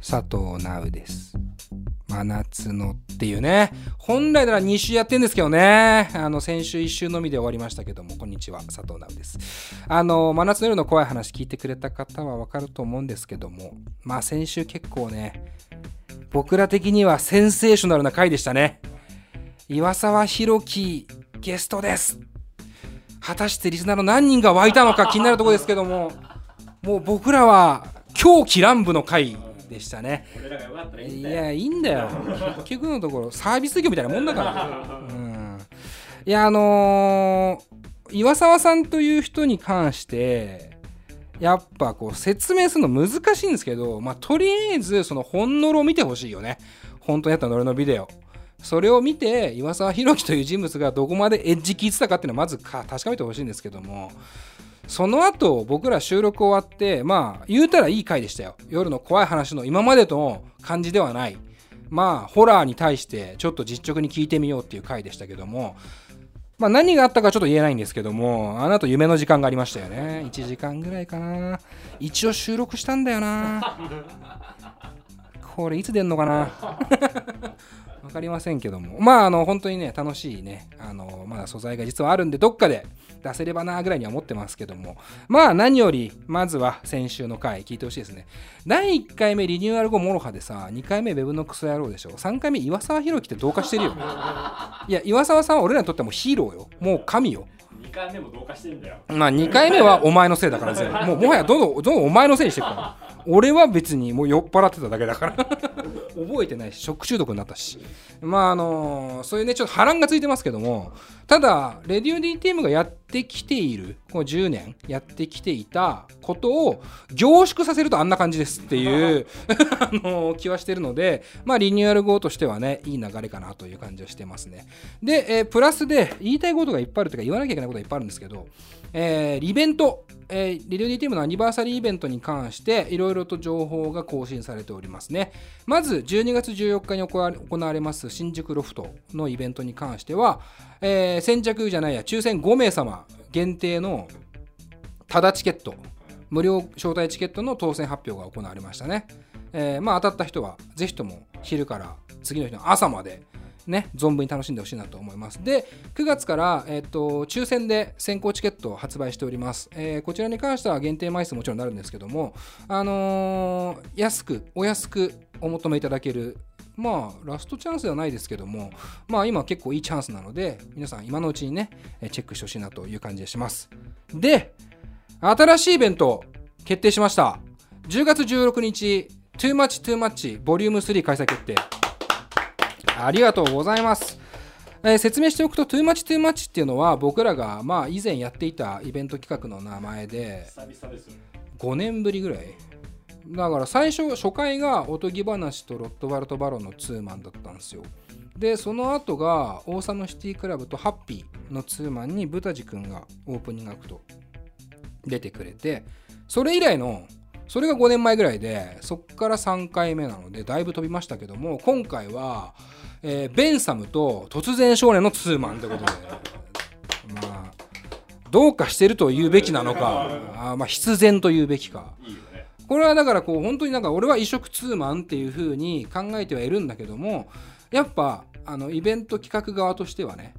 佐藤直です。真夏のっていうね、本来なら2週やってんですけどね、あの、先週1週のみで終わりましたけども、こんにちは、佐藤直です。あの、真夏の夜の怖い話聞いてくれた方はわかると思うんですけども、まあ先週結構ね、僕ら的にはセンセーショナルな回でしたね。岩沢宏樹ゲストです。果たしてリスナーの何人が湧いたのか気になるところですけども、もう僕らは狂気乱舞の回でしたね。い。や、いいんだよ。結局のところ、サービス業みたいなもんだから。うん。いや、あのー岩沢さんという人に関して、やっぱこう説明するの難しいんですけど、まあ、とりあえずその本のろを見てほしいよね。本当にやったの俺のビデオ。それを見て、岩沢宏樹という人物がどこまでエッジ聞いてたかっていうのはまずか確かめてほしいんですけども、その後、僕ら収録終わって、まあ、言うたらいい回でしたよ。夜の怖い話の今までとの感じではない。まあ、ホラーに対してちょっと実直に聞いてみようっていう回でしたけども、まあ何があったかちょっと言えないんですけども、あの後夢の時間がありましたよね。1時間ぐらいかな。一応収録したんだよな。これいつ出んのかなわかりませんけども。まあ、あの、本当にね、楽しいね、あの、まだ素材が実はあるんで、どっかで出せればなぐらいには思ってますけども。まあ、何より、まずは先週の回、聞いてほしいですね。第1回目リニューアル後 MOROHA でさ、2回目ウェブのクソ野郎でしょ。3回目岩沢宏樹ってどうかしてるよ。いや、岩沢さんは俺らにとってはもうヒーローよ。もう神よ。2回目もどうかしてんだよ。まあ2回目はお前のせいだから全部 もうもはやどんどんどんどんお前のせいにしてるから俺は別にもう酔っ払ってただけだから覚えてないし食中毒になったしまああのそういうねちょっと波乱がついてますけどもただレディオ DTM がやっってきているこの10年やってきていたことを凝縮させるとあんな感じですっていう あの気はしてるのでまあリニューアル後としてはねいい流れかなという感じはしてますね。で、えープラスで言いたいことがいっぱいあるというか言わなきゃいけないことがいっぱいあるんですけど、えーイベント、えー、リレー DTM のアニバーサリーイベントに関していろいろと情報が更新されておりますね。まず12月14日に行われます新宿ロフトのイベントに関しては、えー先着じゃないや抽選5名様限定のただチケット無料招待チケットの当選発表が行われましたね、えーまあ当たった人はぜひとも昼から次の日の朝までね、存分に楽しんでほしいなと思います。で、9月から、えっと抽選で先行チケットを発売しております。えーこちらに関しては限定枚数もちろんなるんですけども、あのー安く、お安くお求めいただける、まあ、ラストチャンスではないですけども、まあ、今結構いいチャンスなので、皆さん今のうちにね、えーチェックしてほしいなという感じがします。で、新しいイベント決定しました。10月16日、Too Much Too Much ボリューム3開催決定。ありがとうございます。えー説明しておくと Too Much Too Much っていうのは僕らがまあ以前やっていたイベント企画の名前で久々ですよ。5年ぶりぐらいだから最初初回がおとぎ話とロットバルト・バロンのツーマンだったんですよ。でその後がオーサムシティクラブとハッピーのツーマンにブタジ君がオープニングアクト出てくれてそれ以来のそれが5年前ぐらいでそっから3回目なのでだいぶ飛びましたけども今回は、えーベンサムと突然少年のツーマンということで まあどうかしてると言うべきなのか あーまあ必然と言うべきか。いい。これはだからこう本当になんか俺は異色ツーマンっていう風に考えてはいるんだけどもやっぱあのイベント企画側としてはね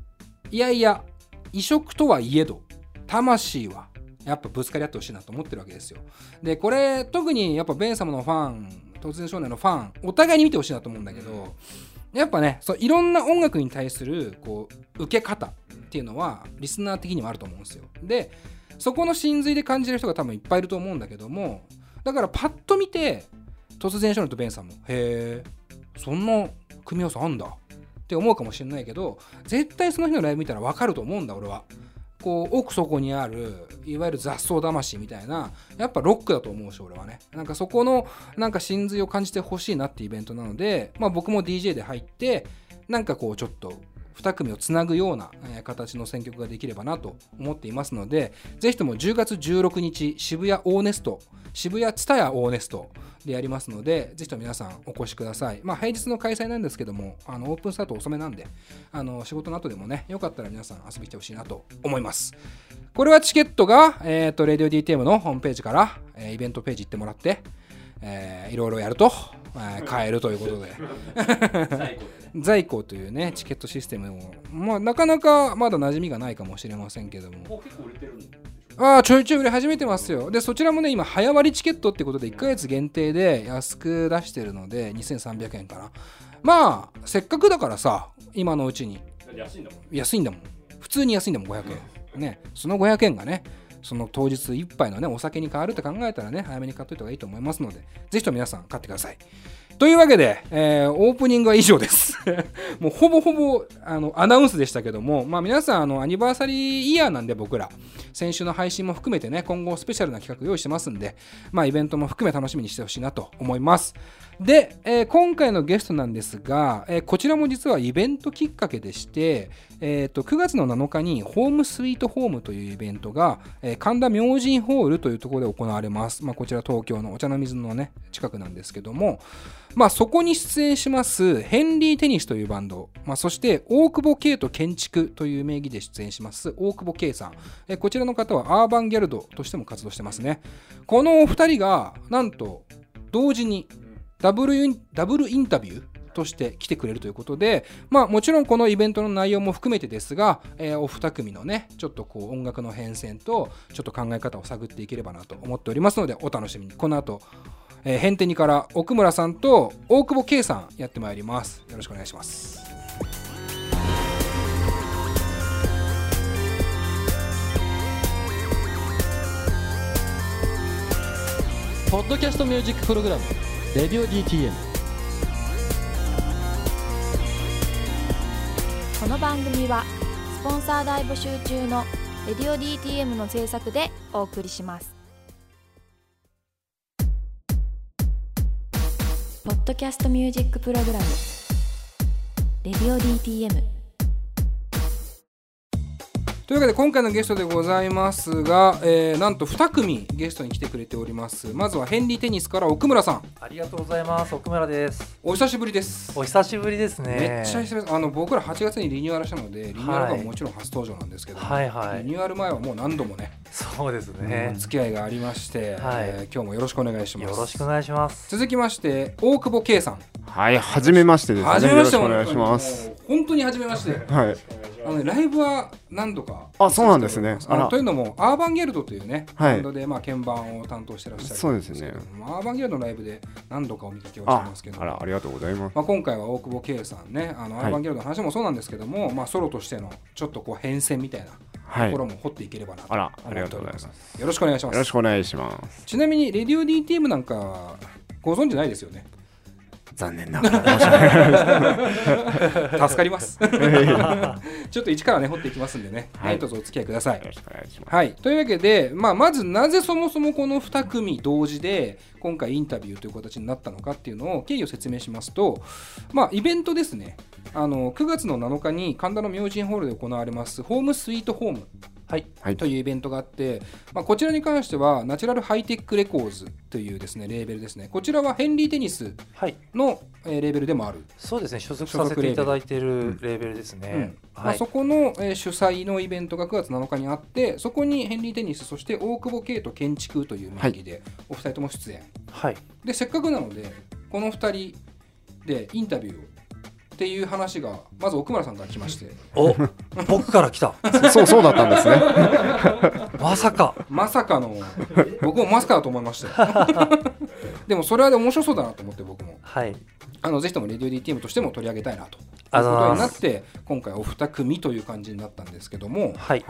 いやいや異色とはいえど魂はやっぱぶつかり合ってほしいなと思ってるわけですよ。でこれ特にやっぱベンサムのファン突然少年のファンお互いに見てほしいなと思うんだけどやっぱねそういろんな音楽に対するこう受け方っていうのはリスナー的にもあると思うんですよ。でそこの真髄で感じる人が多分いっぱいいると思うんだけどもだからパッと見て突然少年とベンさんもへえそんな組み合わせあんだって思うかもしれないけど絶対その日のライブ見たら分かると思うんだ俺は。こう奥底にあるいわゆる雑草魂みたいなやっぱロックだと思うし俺はね。なんかそこのなんか真髄を感じてほしいなってイベントなので、まあ、僕も DJ で入ってなんかこうちょっと2組をつなぐような、形の選曲ができればなと思っていますのでぜひとも10月16日渋谷オーネスト渋谷ツタヤオーネストでやりますのでぜひとも皆さんお越しください。まあ平日の開催なんですけどもあのオープンスタート遅めなんであの仕事の後でもねよかったら皆さん遊びに来てほしいなと思います。これはチケットが、えー、と RadioDTM のホームページから、えーイベントページ行ってもらってえーいろいろやると、えー買えるということで。在庫 というねチケットシステムを、まあ、なかなかまだ馴染みがないかもしれませんけども。結構売れてるんああちょいちょい売れ始めてますよ。でそちらもね今早割チケットってことで1ヶ月限定で安く出してるので2300円かな。まあせっかくだからさ今のうちに。安いんだもん。安いんだもん。普通に安いんだもん500円。ね。その500円がねその当日一杯のねお酒に変わるって考えたらね早めに買っといた方がいいと思いますのでぜひとも皆さん買ってくださいというわけで、えーオープニングは以上です。もうほぼほぼあのアナウンスでしたけども、まあ、皆さんあのアニバーサリーイヤーなんで僕ら。先週の配信も含めてね今後スペシャルな企画用意してますんで、まあ、イベントも含め楽しみにしてほしいなと思います。で、えー今回のゲストなんですが、えーこちらも実はイベントきっかけでして、えーと9月の7日にホームスイートホームというイベントが、えー神田明神ホールというところで行われます、まあ、こちら東京のお茶の水のね近くなんですけども、まあ、そこに出演しますヘンリー・テニスというバンド、まあ、そして大久保圭と建築という名義で出演します大久保圭さん、えーこちらの方はアーバンギャルドとしても活動してますね。このお二人がなんと同時にダブルインダブルインタビューとして来てくれるということで、まあ、もちろんこのイベントの内容も含めてですが、えーお二組のねちょっとこう音楽の変遷とちょっと考え方を探っていければなと思っておりますのでお楽しみに。この後、えー、変天にから奥村さんと大久保圭さんやってまいります。よろしくお願いします。Podcast music program「 Radio DTM」この番組はスポンサー大募集中の「 Radio DTM」の制作でお送りします。 Podcast music program「 Radio DTM」というわけで今回のゲストでございますが、えーなんと2組ゲストに来てくれておりますまずは henrytennis から奥村さんありがとうございます。奥村です。お久しぶりですお久しぶりですね。めっちゃ久々ですあの僕ら8月にリニューアルしたのでリニューアルがもちろん初登場なんですけど、はいはいリニューアル前はもう何度もね、そうですね。付き合いがありまして、はいえー今日もよろしくお願いしますよろしくお願いします。続きまして大久保圭さんはい、はじめましてです、ね。はじめまして。お願いします。本当にはじめまして。はい。あのねライブは何度か。あそうなんですね。というのもアーバンゲルドというね、はい。バンドでまあ鍵盤を担当してらっしゃるんそうですね。アーバンゲルドのライブで何度かお見かけをしてあますけど。あら、ありがとうございます。まあ、今回は大久保圭さんねあの、はい。アーバンゲルドの話もそうなんですけども、まあ、ソロとしてのちょっとこう変遷みたいなはい。ところよも掘っていければなとあらありがとうございまます。よろしくお願いします。ろしくお願いします。ちなみにレディオ DTM なんかご存知ないですよね？残念ながら助かります。ちょっと一からね掘っていきますんでね、はい。どうぞお付き合いください。よろしくお願いします。はい、というわけで、まあ、まずなぜそもそもこの2組同時で今回インタビューという形になったのかっていうのを経緯を説明しますと、まあ、イベントですね。あの9月の7日に神田の明神ホールで行われます HOME SWEET HOME はい。はいというイベントがあって、まあ、こちらに関しては Natural Hi-Tech Records というですねレーベルですねこちらは henrytennis はい。の、えーレーベルでもあるそうですね。所属させていただいているレーベルですね。まあ、はいそ。この、えー主催のイベントが9月7日にあってそこに henrytennis そして大久保圭と建築という名義でお二人とも出演、はい。でせっかくなのでこの二人でインタビューをっていう話がまず奥村さんから来ましてお、僕から来た。そう、そうだったんですね。まさか。まさかの僕もまさかだと思いましたよ でもそれはで面白そうだなと思って僕もはい。あのぜひともレディオ DTM としても取り上げたいなということになって今回お二組という感じになったんですけどもはい。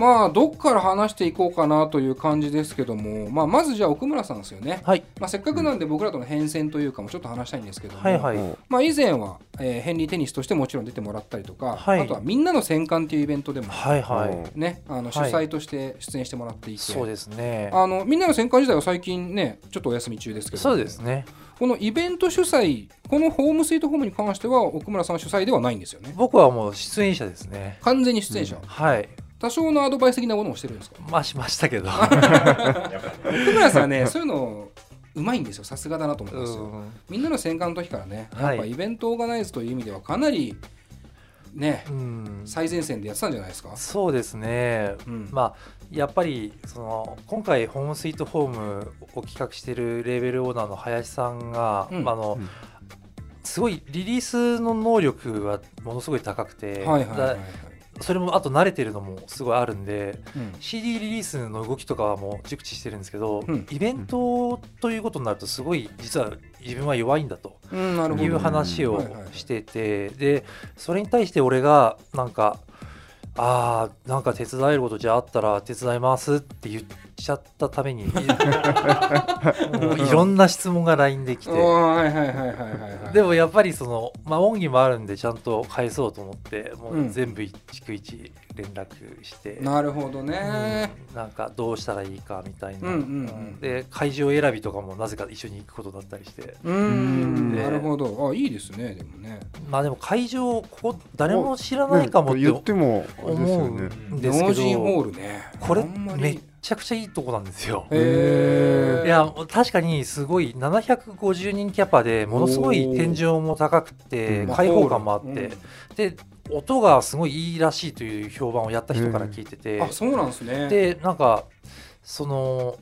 まあどっから話していこうかなという感じですけども、まあ、まずじゃあ奥村さんですよね、はい。まあ、せっかくなんで僕らとの変遷というかもちょっと話したいんですけども、はい。はい。もまあ、以前は、えーヘンリー・テニスとしてもちろん出てもらったりとか、はいあとはみんなの戦艦というイベントでも、はい。はもい。ね、あの主はい催として出演してもらっていて、そうですね。あのみんなの戦艦時代は最近ねちょっとお休み中ですけどそうですね。このイベント主催このホームスイートホームに関しては奥村さん主催ではないんですよね僕はもう出演者ですね。完全に出演者、はい。多少のアドバイス的なものをしてるんですか？まあしましたけど。奥村さんはねそういうのうまいんですよ。さすがだなと思いますよ。うんみんなの戦艦の時からね、はい。やっぱイベントオーガナイズという意味ではかなりねうん。最前線でやってたんじゃないですか、そうですね、うん。まあやっぱりその今回ホームスイートホームを企画しているレーベルオーナーの林さんが、うん。まああのうん。すごいリリースの能力はものすごい高くて、はいはいはいはい。だそれもあと慣れてるのもすごいあるんでうん。CD リリースの動きとかはもう熟知してるんですけど、うん。イベントということになるとすごい実は自分は弱いんだという話をしててでそれに対して俺がなんかあーなんか手伝えることじゃあったら手伝いますって言っちゃったために いろんな質問が LINE できて。でもやっぱりそのまあ恩義もあるんでちゃんと返そうと思ってもう全部一逐一連絡して、なるほどね、うん。なんかどうしたらいいかみたいな、うんうんうんで会場選びとかもなぜか一緒に行くことだったりして。うーん。でなるほど。あいいですねでもね。まあでも会場ここ誰も知らないかもって言っても思うねんですけ農人ホどールね。これめっちゃくちゃいいとこなんですよ。いや確かにすごい750人キャパでものすごい天井も高くてうん。開放感もあっうんてで音がすごいいいらしいという評判をやった人から聞いてて。あそうなんですね。でなんかその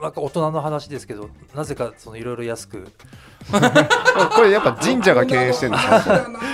なんか大人の話ですけどなぜかそのいろいろ安くこれやっぱ神社が経営してるんですか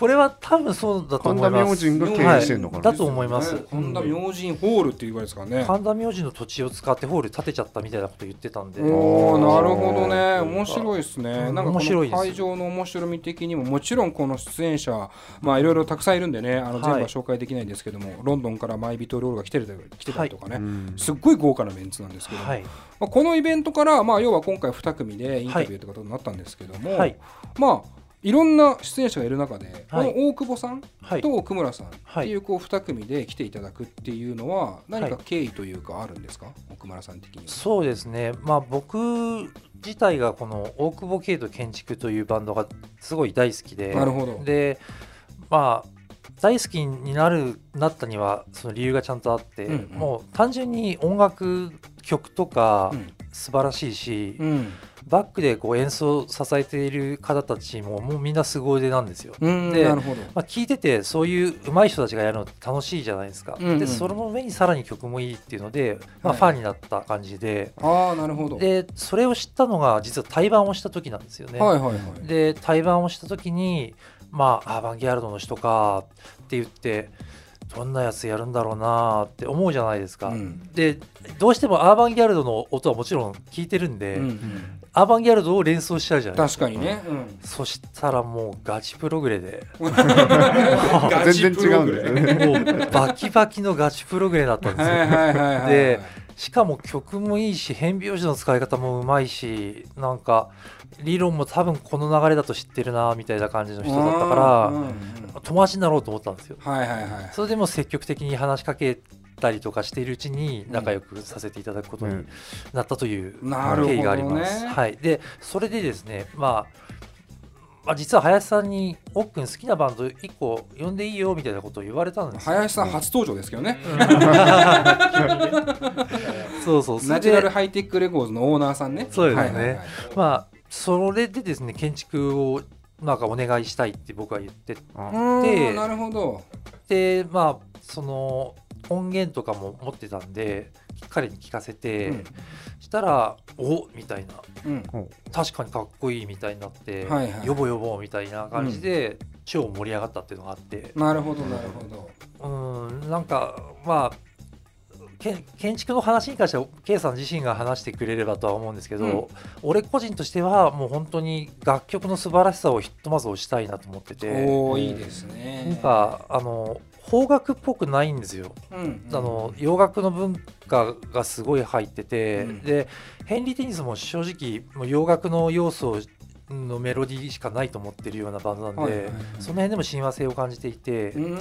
これは多分そうだと神田思います。明神が経営してるのかな、だと思います。ね。神田明神ホールっていうぐらいですからね。神田明神の土地を使ってホール建てちゃったみたいなこと言ってたんで。おーなるほどね。面白いですね。うん。なんかこの面白いです。会場の面白み的にももちろんこの出演者まあいろいろたくさんいるんでねあの全部は紹介できないんですけども、ロンドンからマイビトロールが来てる来てたりとかね、うん。すっごい豪華なメンツなんですけども、はいまあ、このイベントから、まあ、要は今回2組でインタビューということになったんですけども、はい。まあいろんな出演者がいる中で、はい。この大久保さんはい。と奥村さんっはい。ていうこう2組で来ていただくっていうのは何かはい経緯というかあるんですか、奥村さん的には。そうですね、まあ、僕自体がこの大久保圭と建築というバンドがすごい大好きでなるほど。でまあ大好きになるなったにはその理由がちゃんとあって、うんうん。もう単純に音楽曲とかうん素晴らしいし、うんバックでこう演奏を支えている方たちももうみんな凄腕なんですよ。うんでなるほど。まあ、聞いててそういう上手い人たちがやるのって楽しいじゃないですか、うんうんでその上にさらに曲もいいっていうので、まあ、はいファンになった感じで、ああなるほど。でそれを知ったのが実は対バンをした時なんですよね。はいはいはい。で対バンをした時にまあアーバンギャルドの人かって言ってどんなやつやるんだろうなって思うじゃないですか。うんでどうしてもアーバンギャルドの音はもちろん聞いてるんで、うんうんアーバンギャルドを連想しちゃうじゃないですか。確かにね。うんそしたらもうガチプログレで 全然違うんですよね。もうバキバキのガチプログレだったんですよ。はいはいはいはい。でしかも曲もいいし変拍子の使い方もうまいしなんか理論も多分この流れだと知ってるなみたいな感じの人だったから、友達になろうと思ったんですよはいはいはい。それでも積極的に話しかけたりとかしているうちに仲良くさせていただくことになったという経緯があります。はい、でそれでですね、まあ、まあ実は林さんに「おっくん好きなバンド1個呼んでいいよ」みたいなことを言われたんですよ。林さん初登場ですけどね。そうそうナチュラルでハイテックレコーズのオーナーさんね。そうですねはいはいはいまあそれでですね建築をなんかお願いしたいって僕は言ってあうーでんなるほど。でまあその音源とかも持ってたんで彼に聞かせて、うん。したら「おみたいな。うん。確かにかっこいいみたいになって、はいはい。呼ぼう呼ぼうみたいな感じで、超盛り上がったっていうのがあって。なるほどなるほど。うんなんかまあけ建築の話に関しては K さん自身が話してくれればとは思うんですけど、うん。俺個人としてはもう本当に楽曲の素晴らしさをひとまず推したいなと思ってて。おおいいですね。なんかあの邦楽っぽくないんですよ、うんあの洋楽の文化がすごい入ってて、うん。でヘンリー・テニスも正直もう洋楽の要素のメロディーしかないと思ってるようなバンドなんで、はいはいはい。その辺でも親和性を感じていて、うん。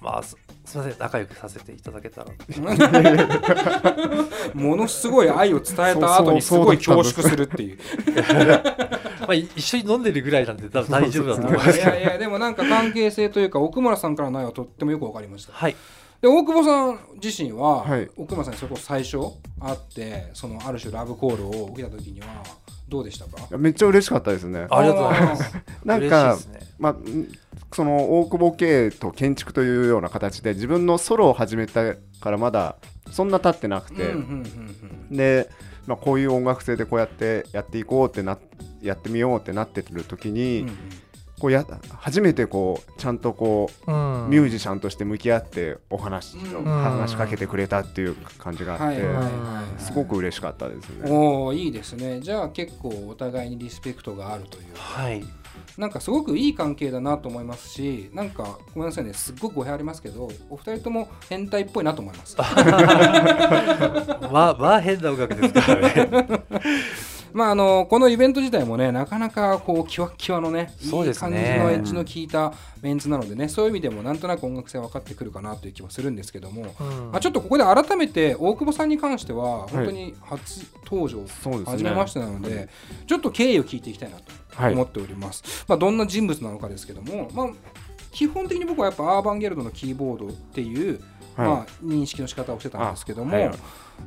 まあすすみません仲良くさせていただけたら。ものすごい愛を伝えた後にすごい恐縮するっていう。まあい一緒に飲んでるぐらいなんで多分大丈夫だと思いまいすやいやでもなんか関係性というか奥村さんからの愛はとってもよくわかりました。はい。で大久保さん自身は、はい。奥村さんにそれこそ最初会ってそのある種ラブコールを受けた時にはどうでしたか？めっちゃ嬉しかったですね。ありがとうございます。嬉しいなんかですね。まあんその大久保経営と建築というような形で自分のソロを始めたからまだそんな経ってなくて、うんうんうんうん。で、まあ、こういう音楽性でこうやってやっていこうってなやってみようってなってる時に、うんうんこうや初めてこうちゃんとこう、うん。ミュージシャンとして向き合ってお話、うん。話しかけてくれたっていう感じがあって、すごく嬉しかったですね。おおいいですね。じゃあ結構お互いにリスペクトがあるという。はい。なんかすごくいい関係だなと思いますしなんかごめんなさいね。すっごく語弊ありますけどお二人とも変態っぽいなと思います。まあまあ変な音楽ですからねまああのこのイベント自体もねなかなかこうキワッキワのねいいそうですね。感じのエッジの効いたメンツなのでねそういう意味でもなんとなく音楽性分かってくるかなという気もするんですけども、うん。まあ、ちょっとここで改めて大久保さんに関しては本当に初登場、そうですね初めましてなのでちょっと経緯を聞いていきたいなとはい。思っております、まあ、どんな人物なのかですけども、まあ、基本的に僕はやっぱアーバンゲルドのキーボードっていう、はい。まあ、認識の仕方をしてたんですけども、あはい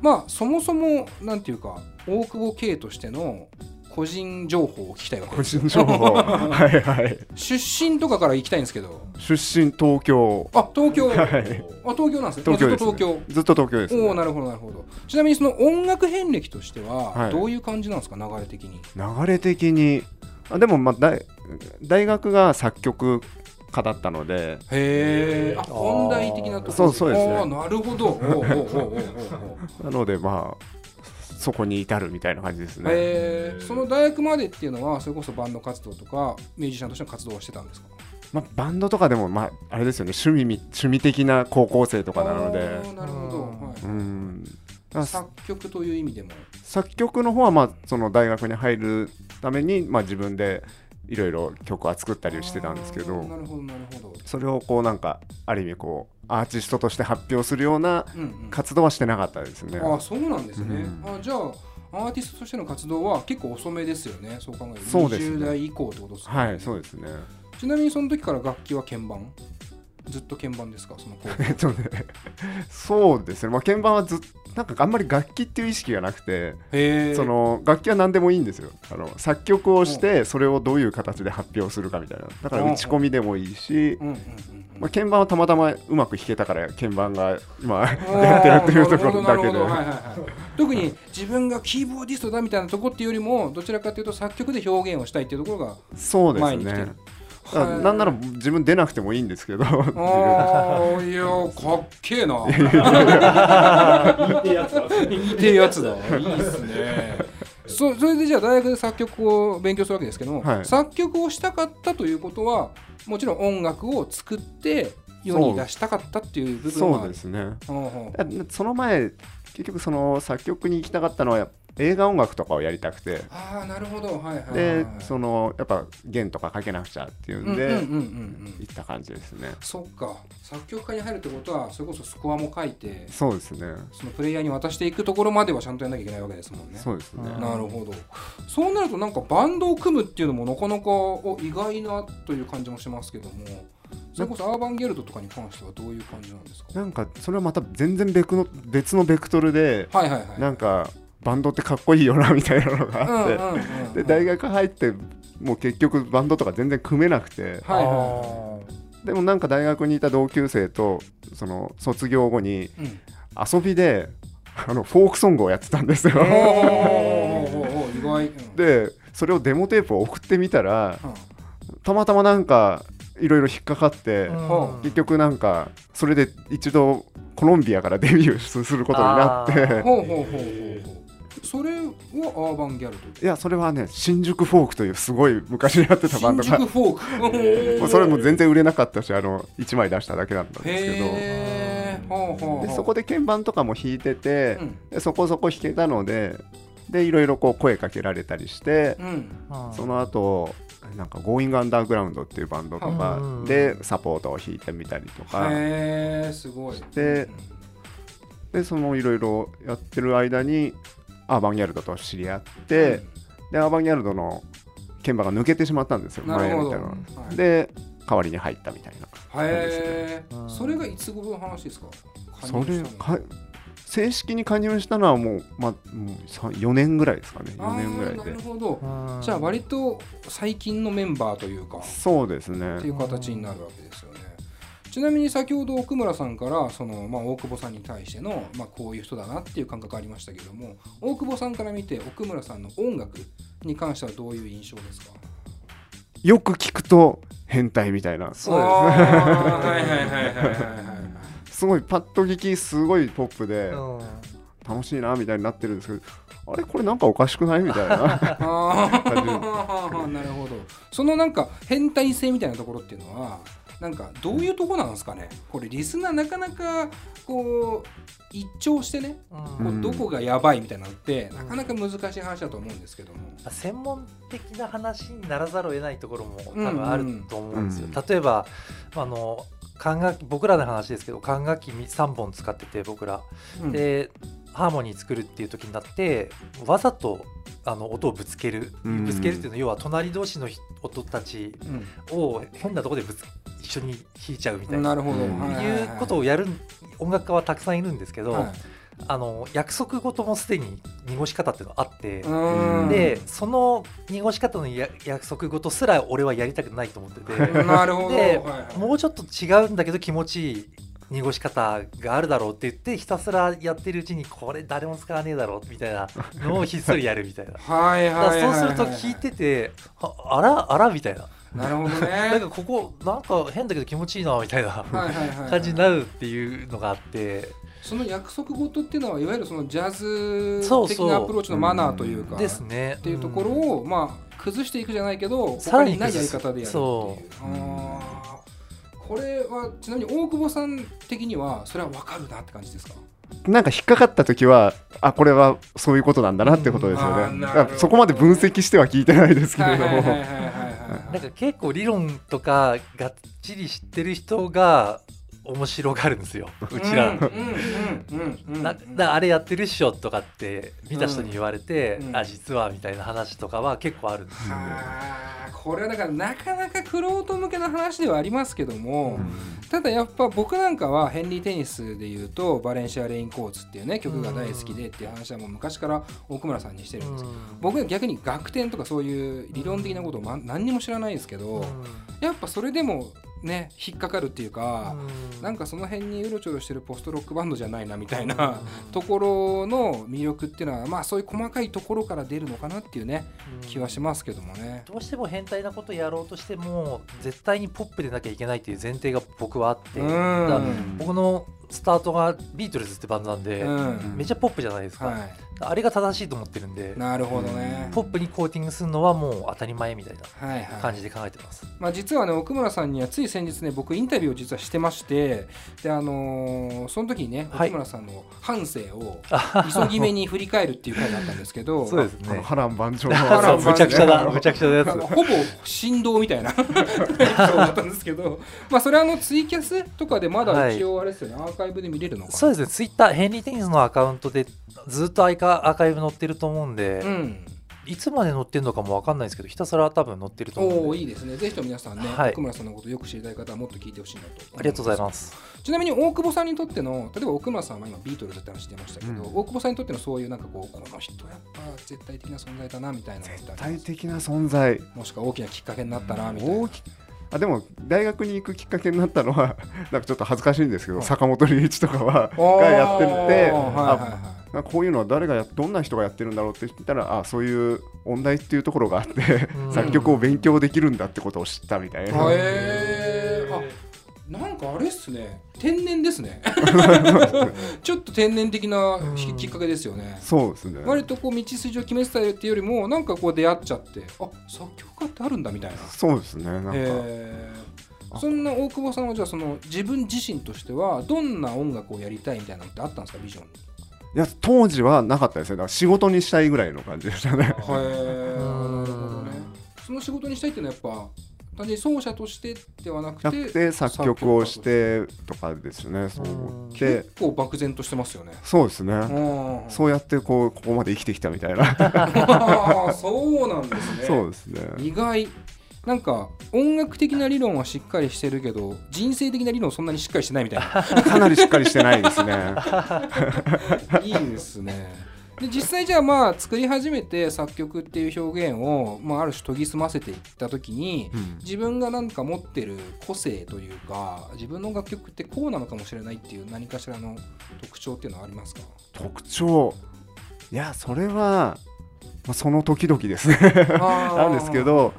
まあそもそもなんていうか大久保圭としての個人情報を聞きたいわけ個ですよ。人情報。はいはい。出身とかから行きたいんですけど。出身東京。あ東京、はい。あ東京なんですね。東京です、もうずっと東京。ずっと東京です、おおなるほどなるほど。ちなみにその音楽遍歴としてははい。どういう感じなんですか、流れ的に？流れ的に。あでもまあ大大学が作曲家だったので。へえあ本題的なところそうそうですね。なるほど。なのでまあそこに至るみたいな感じですね、その大学までっていうのはそれこそバンド活動とかミュージシャンとしての活動をしてたんですか？まあ、バンドとかでもまああれですよね。趣味み趣味的な高校生とかなので。なるほど、はうん。だい、から作曲という意味でも。作曲の方はまあその大学に入るためにまあ自分でいろいろ曲は作ったりしてたんですけどなるほどなるほど。それをこうなんかある意味こうアーティストとして発表するようなうんうん。活動はしてなかったですね。ああそうなんですね、うん。あじゃあアーティストとしての活動は結構遅めですよね。そう考えると。そうですね。20代以降ってことですね。はいそうですね。ちなみにその時から楽器は鍵盤？ずっと鍵盤ですか？その ねそうですね、まあ、鍵盤はずっなんかあんまり楽器っていう意識がなくて、その楽器は何でもいいんですよ。あの作曲をしてそれをどういう形で発表するかみたいな。だから打ち込みでもいいし、まあ、鍵盤はたまたまうまく弾けたから鍵盤が今 やってるっていうところだけで。特に自分がキーボーディストだみたいなとこっていうよりもどちらかというと作曲で表現をしたいっていうところがそうです前に来てる。ねなんなら自分出なくてもいいんですけど。っていうああいやかっけえな。言いてえやつだ。言いてえやつだ。いいっすね。そそれでじゃあ大学で作曲を勉強するわけですけども、はい。作曲をしたかったということはもちろん音楽を作って世に出したかったっていう部分は。そうですね。その前結局その作曲に行きたかったのは映画音楽とかをやりたくて。ああなるほど。はいはいはいでそのやっぱ弦とかかけなくちゃっていうんでうんうんうんうんうん。行った感じですね。そっか。作曲家に入るってことはそれこそスコアも書いてそうですね。そのプレイヤーに渡していくところまではちゃんとやんなきゃいけないわけですもんね。そうですね。うんなるほど。そうなるとなんかバンドを組むっていうのもなかなかお意外なという感じもしますけどもそれこそアーバンゲルドとかに関してはどういう感じなんですか？なんかそれはまた全然別の別のベクトルではいはいはい。なんかバンドってかっこいいよなみたいなのがあって、うんうんうんうん。で大学入ってもう結局バンドとか全然組めなくて。はいはいはでもなんか大学にいた同級生とその卒業後に遊びであのフォークソングをやってたんですよ。でそれをデモテープを送ってみたらうんたまたまなんかいろいろ引っかかって、うん結局なんかそれで一度コロンビアからデビューすることになってそれはアーバンギャルドいやそれはね新宿フォークというすごい昔にやってたバン新ドが。宿フォーク。もうそれも全然売れなかったしあの1枚出しただけだったんですけど。でそこで鍵盤とかも弾いててう、ん。でそこそこ弾けたのででいろいろこう声かけられたりして、うん。その後なんか Going Underground っていうバンドとかうんでサポートを弾いてみたりとか、へえすごい。ででそのいろいろやってる間にアーバンギャルドと知り合って、でアーバンギャルドの鍵盤が抜けてしまったんですよなるほど。前みたいなの。はい。で代わりに入ったみたいなへえうんそれがいつ頃の話ですか？それか正式に加入したのはもう,、まあ、もうさ4年ぐらいですかね。4年ぐらいあーなでるほど。うん。じゃあ割と最近のメンバーというか。そうですね。っていう形になるわけですよね。ちなみに先ほど奥村さんからその、まあ、大久保さんに対しての、まあ、こういう人だなっていう感覚ありましたけども大久保さんから見て奥村さんの音楽に関してはどういう印象ですか？よく聞くと変態みたいな。そうですあーはいはいはいはいはいはいすごいパッと聞きすごいポップでうん。楽しいなみたいになってるんですけどあれこれなんかおかしくないみたいな。あー。なるほど。そのなんか変態性みたいなところっていうのはなんかどういうとこなんですかね？これリスナーなかなかこう一聴してねうん。こうんうどこがやばいみたいなのってなかなか難しい話だと思うんですけども、専門的な話にならざるを得ないところも多うんうん。分あると思うんですよ。うん。例えばあの管楽器僕らの話ですけど管楽器3本使ってて僕ら、うん。でハーモニー作るっていう時になってわざとあの音をぶつける。うん。ぶつけるっていうのは要は隣同士のひ音たちを変なところでぶつ一緒に弾いちゃうみたいな。なるほど、うん。はいはいはい。いうことをやる音楽家はたくさんいるんですけど、はい。あの約束事もすでに濁し方っていうのがあって、でその濁し方のや約束事すら俺はやりたくないと思ってて。なるほど、ではいはい。もうちょっと違うんだけど気持ちいい濁し方があるだろうって言ってひたすらやってるうちにこれ誰も使わねえだろうみたいなのをひっそりやるみたいな。はいはいはいらそうすると聞いててああらあらみたいななるほどね。なんかここなんか変だけど気持ちいいなみたいなはいはいはいはい。感じになるっていうのがあって。その約束事っていうのはいわゆるそのジャズ的なアプローチのマナーというかですね。っていうところを、まあ崩していくじゃないけどさらに他にないやり方でやるっていう。これはちなみに大久保さん的にはそれは分かるなって感じですか？なんか引っかかった時はあこれはそういうことなんだなってことですよね。そこまで分析しては聞いてないですけれどもなんか結構理論とかがっちり知ってる人が面白がるんですようちら。うんうんうんうん。うんななあれやってるっしょとかって見た人に言われて、うん。あ実はみたいな話とかは結構あるんですよ。はあこれはだからなかなかクロート向けの話ではありますけども、ただやっぱ僕なんかはヘンリー・テニスでいうと「バレンシア・レイン・コーツ」っていうね曲が大好きでっていう話はもう昔から奥村さんにしてるんですよ僕は逆に楽天とかそういう理論的なことを、ま、何にも知らないですけど、やっぱそれでもね引っかかるっていうか、なんかその辺にうろちょろしてるポストロックバンドじゃないなみたいなところの魅力っていうのはまあそういう細かいところから出るのかなっていうね気はしますけどもね。どうしても変態なことやろうとしても絶対にポップでなきゃいけないっていう前提が僕はあって、僕のスタートがビートルズってバンドなんで、うん。めっちゃポップじゃないですか、はあれが正しいと思ってるんでい、なるほどね。ポップにコーティングするのはもう当たり前みたいなはいはい。感じで考えてます。まあ、実はね奥村さんにはつい先日ね僕インタビューを実はしてましてであのーその時にねはい。奥村さんの半生を 急ぎ目に振り返るっていう回があったんですけどそうですね。波乱万丈の。波乱むちゃくちゃだ、むちゃくちゃなやつ。ほぼ振動みたいな。そうだったんですけど、まあ、それはあのツイキャスとかでまだ一応あれですよね、アーカイブで見れるのかな？そうですね、ツイッター、ヘンリー・テニスのアカウントでずっとアイカアーカイブ載ってると思うんで、うん、いつまで載ってるのかも分かんないですけど、ひたすら多分載ってると思うんで、おおいいですね。ぜひとも皆さんね、はい。奥村さんのことをよく知りたい方はもっと聞いてほしいなとありがとうございます。ちなみに大久保さんにとっての例えば奥村さんは今ビートルズって話してましたけど、うん。大久保さんにとってのそういうなんかこうこの人やっぱ絶対的な存在だなみたいな。絶対的な存在。もしくは大きなきっかけになったなみたいな。大きあでも大学に行くきっかけになったのは なんかちょっと恥ずかしいんですけど、はい。坂本龍一とかはがやってて、はいはいこういうのは誰がやどんな人がやってるんだろうって言ったらあそういう音大っていうところがあって、うん。作曲を勉強できるんだってことを知ったみたいな、なんかあれっすね。天然ですね。ちょっと天然的なききっかけですよね。そうですね。割とこう道筋を決めてたっていうよりもなんかこう出会っちゃってあ作曲家ってあるんだみたいな。そうですねなんか。へー。そんな大久保さんはじゃあその自分自身としてはどんな音楽をやりたいみたいなのってあったんですかビジョンに？いや当時はなかったですねだから仕事にしたいぐらいの感じでしたね。へえなるほどね。その仕事にしたいっていうのはやっぱ単純に奏者としてではなくなて作曲をしてとかですねそう思って。結構漠然としてますよね。そうですね。うん。そうやってこうここまで生きてきたみたいな。そうなんですね。そうですね。意外。なんか音楽的な理論はしっかりしてるけど人生的な理論そんなにしっかりしてないみたいな。かなりしっかりしてないですね。いいですねで実際じゃあまあ作り始めて作曲っていう表現を、まあ、ある種研ぎ澄ませていった時に、うん。自分がなんか持ってる個性というか自分の楽曲ってこうなのかもしれないっていう何かしらの特徴っていうのはありますか？特徴？いやそれは、まあ、その時々ですね。な なんですけど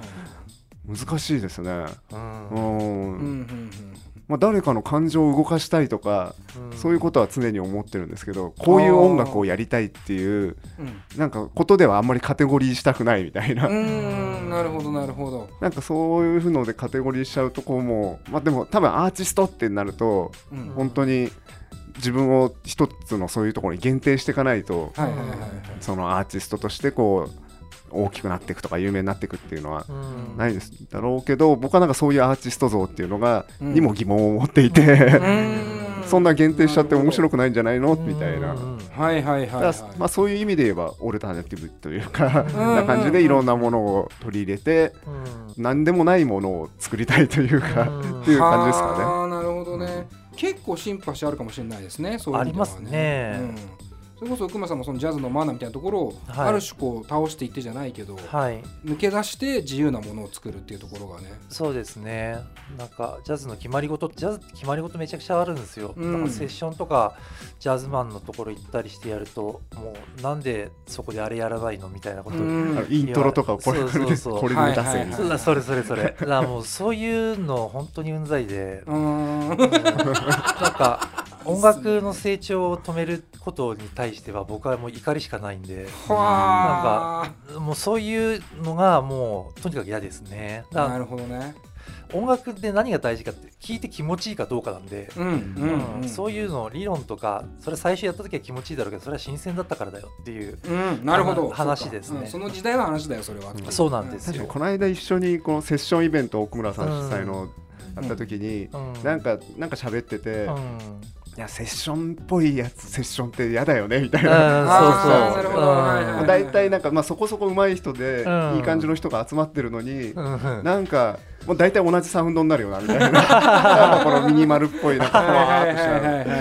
難しいですね。うん。うん、うんうんまあ、誰かの感情を動かしたいとか、うん。そういうことは常に思ってるんですけどこういう音楽をやりたいっていううん。なんかことではあんまりカテゴリーしたくないみたいな、なるほどなるほど、なんかそういうのでカテゴリーしちゃうとこうもうまあでも多分アーティストってなるとうん。本当に自分を一つのそういうところに限定していかないとそのアーティストとしてこう大きくなっていくとか有名になっていくっていうのはうん。ないですだろうけど僕はなんかそういうアーティスト像っていうのがうん。にも疑問を持っていて、うーん。そんな限定しちゃって面白くないんじゃないの？みたいな。うんはいはいはい、だはいまあ、そういう意味で言えばオルタナティブというかんな感じでいろんなものを取り入れてうん。何でもないものを作りたいというかうん。っていう感じですかああなるほどね、結構シンパシーあるかもしれないですねそういう意味ではありますね。うんそれこそ奥間さんもそのジャズのマナーみたいなところを、はい。ある種こう倒していってじゃないけど、はい。抜け出して自由なものを作るっていうところがね。そうですね。なんかジャズの決まり事ジャズって決まり事めちゃくちゃあるんですよ、うん。だからセッションとかジャズマンのところ行ったりしてやるともうなんでそこであれやらないのみたいなことをうん。イントロとかをこれそうそうそう。これで出せはいはいみたそうだそれそれそれ。だからもうそういうの本当にうんざいで。うーん。なんか音楽の成長を止めることに対しては僕はもう怒りしかないんで。はあ。もうそういうのがもうとにかく嫌ですね。なるほどね。音楽で何が大事かって聞いて気持ちいいかどうかなんで、うんうん、うん、そういうの理論とかそれ最初やった時は気持ちいいだろうけどそれは新鮮だったからだよっていう、うん、なるほど。話ですね。そうんその時代の話だよそれは、う。んそうなんですよ。この間一緒にこのセッションイベントを奥村さん主催のやった時にうん。なんかなんか喋っててうんいやセッションっぽいやつセッションって嫌だよねみたいうんなそうそう。大体なんかまあそこそこ上手い人でうん。いい感じの人が集まってるのにうん。うんなんかもう大体同じサウンドになるよなみたいな。なんかこのミニマルっぽいなんかふわーっと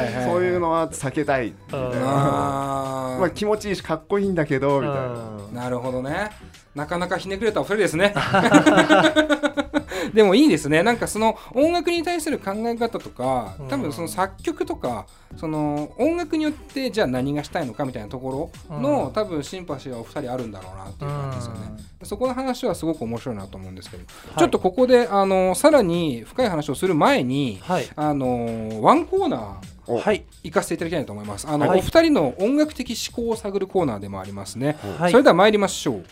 したそういうのは避けたい。みたいまあ気持ちいいしかっこいいんだけどみたいな。うん。なるほどね。なかなかひねくれたお二人ですね でもいいですね。なんかその音楽に対する考え方とか多分その作曲とかその音楽によってじゃあ何がしたいのかみたいなところの、うん。多分シンパシーはお二人あるんだろうなっていう感じですよね、そこの話はすごく面白いなと思うんですけど、ちょっとここであのさらに深い話をする前にはい。あのワンコーナーお。はい。行かせていただきたいと思います。あの、はい。お二人の音楽的思考を探るコーナーでもありますね、はい。それでは参りましょう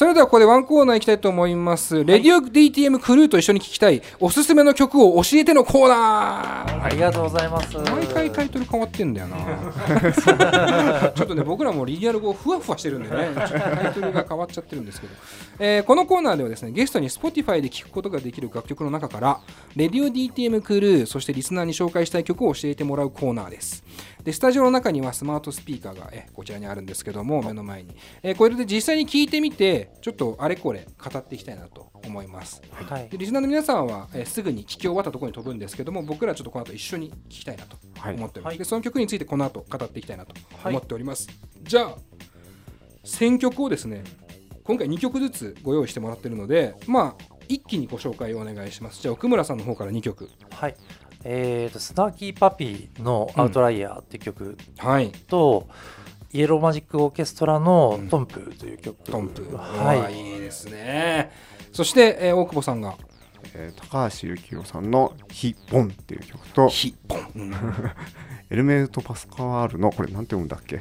それではここでワンコーナー行きたいと思います、レディオ DTM クルーと一緒に聴きたい。おすすめの曲を教えてのコーナー。ありがとうございます。毎回タイトル変わってんだよな。ちょっとね僕らもリニューアル後ふわふわしてるんでね。タイトルが変わっちゃってるんですけど、えーこのコーナーではですねゲストに Spotify で聴くことができる楽曲の中からレディオ DTM クルーそしてリスナーに紹介したい曲を教えてもらうコーナーですでスタジオの中にはスマートスピーカーがえこちらにあるんですけども目の前に、えーこれで実際に聞いてみてちょっとあれこれ語っていきたいなと思います。はい。でリスナーの皆さんは、えーすぐに聞き終わったところに飛ぶんですけども僕らはちょっとこの後一緒に聞きたいなとはい。思っております、はい。でその曲についてこの後語っていきたいなと思っております、じゃあ選曲をですね今回2曲ずつご用意してもらってるのでまあ一気にご紹介をお願いしますじゃあ奥村さんの方から2曲はいえーとスナーキーパピーの「アウトライヤー」っていう曲はい。と、イエローマジックオーケストラのうん「トンプ」という曲、トンプ。はい。いいいですね。そして、えー大久保さんがえー高橋幸宏さんの「ヒ・ボン」っていう曲とヒッポン、うん。エルメート・パスカワールのこれなんて読むんだっけ？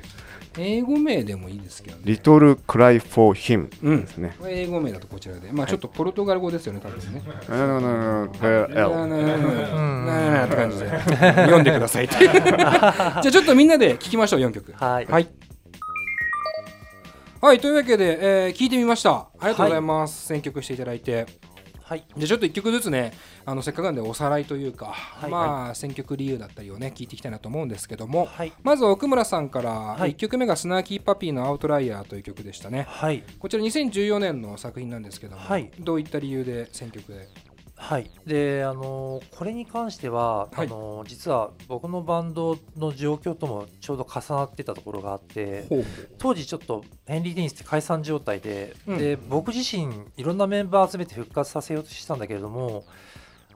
英語名でもいいですけど「ね。リトル・クライ・フォー・ヒム」うん。ですね。英語名だとこちらで。まあちょっとポルトガル語ですよね多分ね。ななななえななって感じで読んでくださいってじゃあちょっとみんなで聞きましょう4曲はいはいはいというわけで、えー聞いてみましたありがとうございます、選曲していただいてはい。じゃあちょっと1曲ずつねあのせっかくなんでおさらいというか、い。まあ選曲理由だったりをね聞いていきたいなと思うんですけども、はい。まず奥村さんからはい。1曲目がスナーキーパピーのアウトライヤーという曲でしたね。はい。こちら2014年の作品なんですけども、はい。どういった理由で選曲ではい、であのこれに関しては、はい。あの実は僕のバンドの状況ともちょうど重なってたところがあってほう当時ちょっとヘンリー・デニスって解散状態で,、うん。で僕自身いろんなメンバー集めて復活させようとしたんだけれども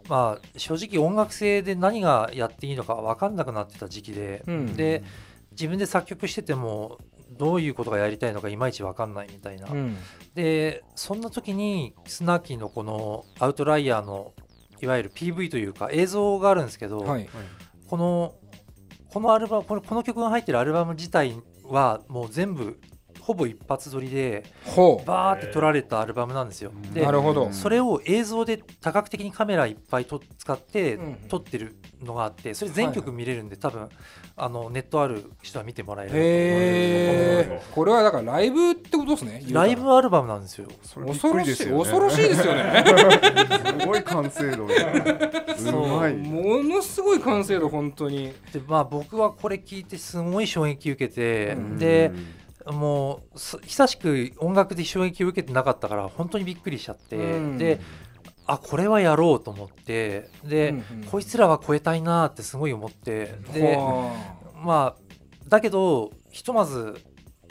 まあ正直音楽性で何がやっていいのか分かんなくなってた時期で、うん。で自分で作曲しててもどういうことがやりたいのかいまいち分かんないみたいな、うん。でそんな時にスナーキーのこのアウトライヤーのいわゆる PV というか映像があるんですけど、はい。このこのアルバムこの曲が入ってるアルバム自体はもう全部ほぼ一発撮りでバーって撮られたアルバムなんですよ。でなるほど。それを映像で多角的にカメラいっぱいと使ってうん。撮ってるのがあってそれ全曲見れるんで多分あのネットある人は見てもらえるこれはだからライブってことですねライブアルバムなんですよ。それ恐ろしいくりですよね。恐ろしいですよね。すごい完成度でう。ものすごい完成度本当に。でまあ僕はこれ聞いてすごい衝撃受けて、うん。でもうす久しく音楽で衝撃を受けてなかったから本当にびっくりしちゃって、うん。であこれはやろうと思ってで、うんうんこいつらは超えたいなってすごい思ってではまあだけどひとまず